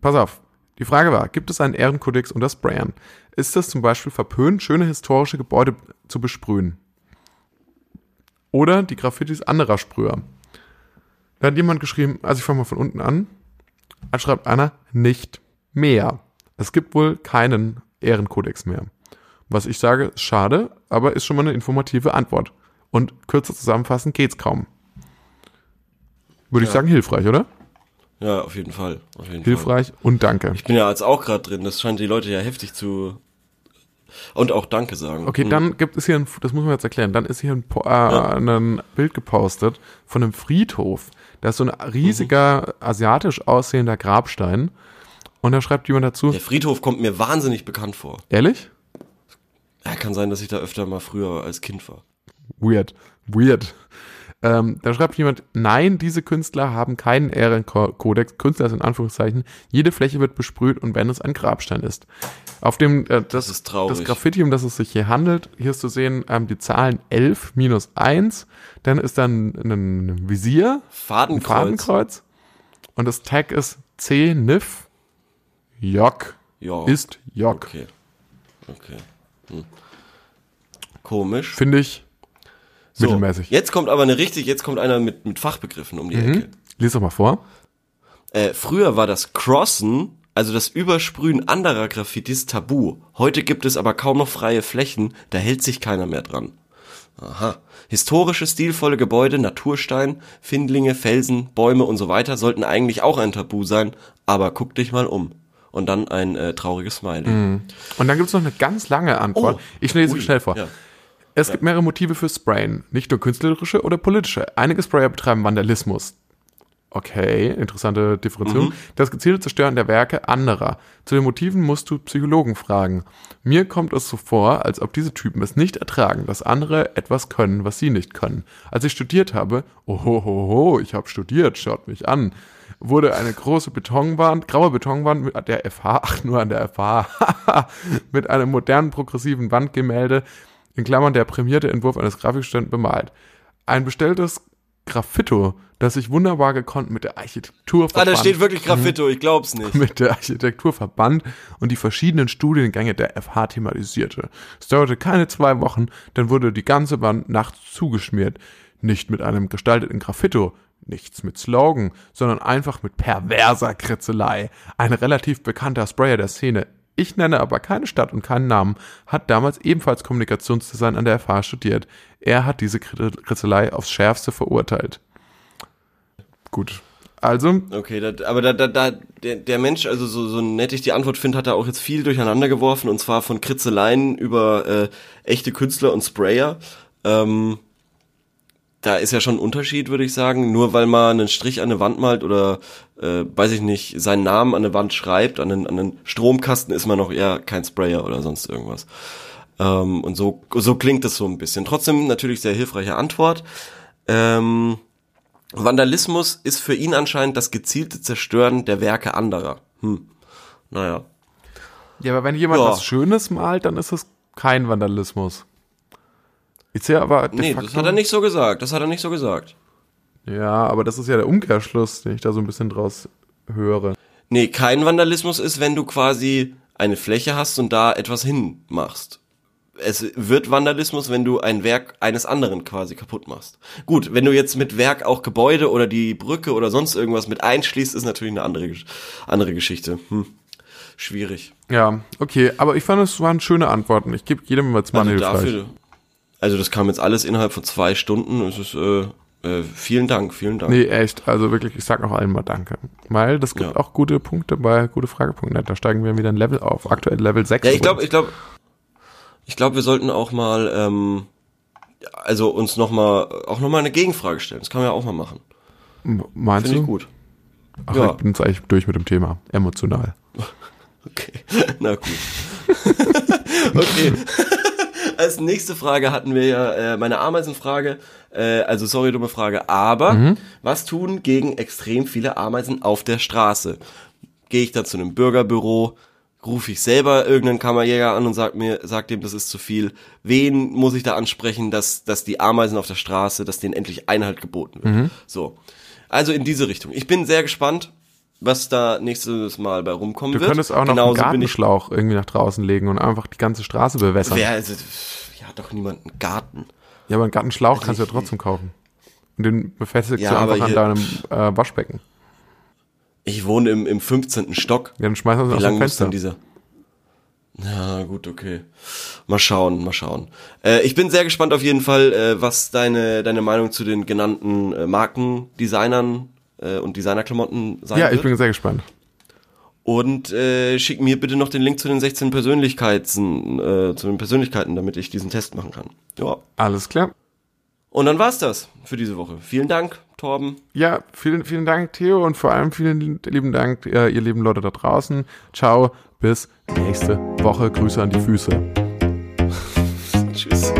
Speaker 2: pass auf. Die Frage war, gibt es einen Ehrenkodex unter Sprayern? Ist es zum Beispiel verpönt, schöne historische Gebäude zu besprühen? Oder die Graffitis anderer Sprüher? Da hat jemand geschrieben, also ich fange mal von unten an. Da schreibt einer, nicht mehr. Es gibt wohl keinen Ehrenkodex mehr. Was ich sage, ist schade, aber ist schon mal eine informative Antwort. Und kürzer zusammenfassen geht's kaum. Würde ich
Speaker 1: Ja.
Speaker 2: sagen, hilfreich, oder?
Speaker 1: Ja, auf jeden Fall. Auf jeden Fall.
Speaker 2: Hilfreich und danke.
Speaker 1: Ich bin ja jetzt auch gerade drin. Das scheint die Leute ja heftig zu. Und auch Danke sagen.
Speaker 2: Okay,
Speaker 1: Hm.
Speaker 2: dann gibt es hier ein, das muss man jetzt erklären, dann ist hier ein, äh, ein Bild gepostet von einem Friedhof. Da ist so ein riesiger, asiatisch aussehender Grabstein. Und da schreibt jemand dazu,
Speaker 1: Der Friedhof kommt mir wahnsinnig bekannt vor.
Speaker 2: ehrlich?
Speaker 1: Ja, kann sein, dass ich da öfter mal früher als Kind war.
Speaker 2: Weird. Weird. Ähm, da schreibt jemand, nein, diese Künstler haben keinen Ehrenkodex. Künstler ist in Anführungszeichen. Jede Fläche wird besprüht und wenn es ein Grabstein ist. Auf dem, äh, das,
Speaker 1: ist traurig.
Speaker 2: das Graffiti, um das es sich hier handelt, hier ist zu sehen, ähm, die Zahlen 11 minus 1. Dann ist dann ein, ein Visier, ein
Speaker 1: Fadenkreuz.
Speaker 2: Fadenkreuz. Und das Tag ist C, Nif, Jock,
Speaker 1: Ja.
Speaker 2: ist Jock.
Speaker 1: Okay. Okay. Hm. Komisch.
Speaker 2: Finde ich
Speaker 1: So,
Speaker 2: mittelmäßig.
Speaker 1: Jetzt kommt aber eine richtig, jetzt kommt einer mit, mit Fachbegriffen um die Ecke.
Speaker 2: Mhm. Lies doch mal vor.
Speaker 1: Äh, früher war das Crossen, also das Übersprühen anderer Graffitis, tabu. Heute gibt es aber kaum noch freie Flächen, da hält sich keiner mehr dran. Aha. Historische, stilvolle Gebäude, Naturstein, Findlinge, Felsen, Bäume und so weiter sollten eigentlich auch ein Tabu sein, aber guck dich mal um. Und dann ein äh, trauriges Smiley.
Speaker 2: Und dann gibt es noch eine ganz lange Antwort.
Speaker 1: Oh.
Speaker 2: ich lese
Speaker 1: Ui.
Speaker 2: schnell vor.
Speaker 1: Ja.
Speaker 2: Es gibt mehrere Motive für Sprayen, nicht nur künstlerische oder politische. Einige Sprayer betreiben Vandalismus. Okay, interessante Differenzierung. Das gezielte Zerstören der Werke anderer. Zu den Motiven musst du Psychologen fragen. Mir kommt es so vor, als ob diese Typen es nicht ertragen, dass andere etwas können, was sie nicht können. Als ich studiert habe, ohohoho, ich habe studiert, schaut mich an, wurde eine große Betonwand, graue Betonwand mit der FH, ach nur an der FH, mit einem modernen progressiven Wandgemälde, in Klammern der prämierte Entwurf eines Grafikstudenten bemalt. Ein bestelltes Graffito, das sich wunderbar gekonnt mit der Architektur
Speaker 1: Ah, da
Speaker 2: verband-
Speaker 1: steht wirklich Graffito, ich glaub's nicht.
Speaker 2: mit der Architektur verband und die verschiedenen Studiengänge der FH thematisierte. Es dauerte keine zwei Wochen, dann wurde die ganze Wand nachts zugeschmiert. Nicht mit einem gestalteten Graffito, nichts mit Slogan, sondern einfach mit perverser Kritzelei. Ein relativ bekannter Sprayer der Szene, ich nenne aber keine Stadt und keinen Namen, hat damals ebenfalls Kommunikationsdesign an der FH studiert. Er hat diese Krit- Kritzelei aufs Schärfste verurteilt. Gut. Also,
Speaker 1: Okay, da, aber da, da, da, der, der Mensch, also so, so nett ich die Antwort finde, hat er auch jetzt viel durcheinander geworfen und zwar von Kritzeleien über äh, echte Künstler und Sprayer. Ähm, da ist ja schon ein Unterschied, würde ich sagen. Nur weil man einen Strich an eine Wand malt oder, äh, weiß ich nicht, seinen Namen an eine Wand schreibt, an einen, an einen Stromkasten, ist man noch eher kein Sprayer oder sonst irgendwas. Ähm, und so, so klingt es so ein bisschen. Trotzdem natürlich sehr hilfreiche Antwort. Ähm, Vandalismus ist für ihn anscheinend das gezielte Zerstören der Werke anderer. Hm. Naja.
Speaker 2: Ja, aber wenn jemand
Speaker 1: Ja.
Speaker 2: was Schönes malt, dann ist das kein Vandalismus. Ich sehe aber
Speaker 1: Nee,
Speaker 2: facto,
Speaker 1: das hat er nicht so gesagt. Das hat er nicht so gesagt.
Speaker 2: Ja, aber das ist ja der Umkehrschluss, den ich da so ein bisschen draus höre.
Speaker 1: Nee, kein Vandalismus ist, wenn du quasi eine Fläche hast und da etwas hinmachst. es wird Vandalismus, wenn du ein Werk eines anderen quasi kaputt machst. Gut, wenn du jetzt mit Werk auch Gebäude oder die Brücke oder sonst irgendwas mit einschließt, ist natürlich eine andere, andere Geschichte. Hm. Schwierig.
Speaker 2: Ja, okay, aber ich fand, es waren schöne Antworten. Ich gebe jedem mal zwei
Speaker 1: also dafür, Also das kam jetzt alles innerhalb von zwei Stunden. Es ist äh, äh, vielen Dank, vielen Dank.
Speaker 2: Nee, echt. Also wirklich, ich sag noch einmal Danke. Weil das gibt ja. auch gute Punkte bei gute Frage.net. Da steigen wir wieder ein Level auf. Aktuell Level 6.
Speaker 1: Ja, ich glaube, ich glaube, ich glaube, wir sollten auch mal, ähm, also uns noch mal, auch noch mal eine Gegenfrage stellen. Das kann man ja auch mal machen.
Speaker 2: Meinst Find du?
Speaker 1: ich gut.
Speaker 2: Ach, ja. ich bin jetzt eigentlich durch mit dem Thema. Emotional.
Speaker 1: Okay, na gut. okay. Als nächste Frage hatten wir ja äh, meine Ameisenfrage. Äh, also sorry, dumme Frage. Aber mhm. was tun gegen extrem viele Ameisen auf der Straße? Gehe ich da zu einem Bürgerbüro? rufe ich selber irgendeinen Kammerjäger an und sag mir, sag dem, das ist zu viel. Wen muss ich da ansprechen, dass, dass die Ameisen auf der Straße, dass denen endlich Einhalt geboten wird. Mhm. So. Also in diese Richtung. Ich bin sehr gespannt, was da nächstes Mal bei rumkommen
Speaker 2: du
Speaker 1: wird.
Speaker 2: Du könntest auch noch Genauso einen Gartenschlauch irgendwie nach draußen legen und einfach die ganze Straße bewässern.
Speaker 1: Wer, also, ja, doch niemand einen Garten.
Speaker 2: Ja, aber einen Gartenschlauch also kannst du ja trotzdem kaufen. Und den befestigst ja, du einfach an deinem äh, Waschbecken.
Speaker 1: Ich wohne im, im 15. Stock.
Speaker 2: Ja, dann schmeißen wir
Speaker 1: Wie lang muss denn dieser? Ja, gut, okay. Mal schauen, mal schauen. Äh, ich bin sehr gespannt auf jeden Fall, äh, was deine, deine Meinung zu den genannten äh, Markendesignern äh, und Designerklamotten sein
Speaker 2: Ja, ich bin sehr gespannt.
Speaker 1: Und äh, schick mir bitte noch den Link zu den 16 Persönlichkeiten, äh, zu den Persönlichkeiten, damit ich diesen Test machen kann. Ja.
Speaker 2: Alles klar.
Speaker 1: Und dann war's das für diese Woche. Vielen Dank, Torben.
Speaker 2: Ja, vielen, vielen Dank, Theo, und vor allem vielen lieben Dank, äh, ihr lieben Leute da draußen. Ciao, bis nächste Woche. Grüße an die Füße.
Speaker 1: Tschüss.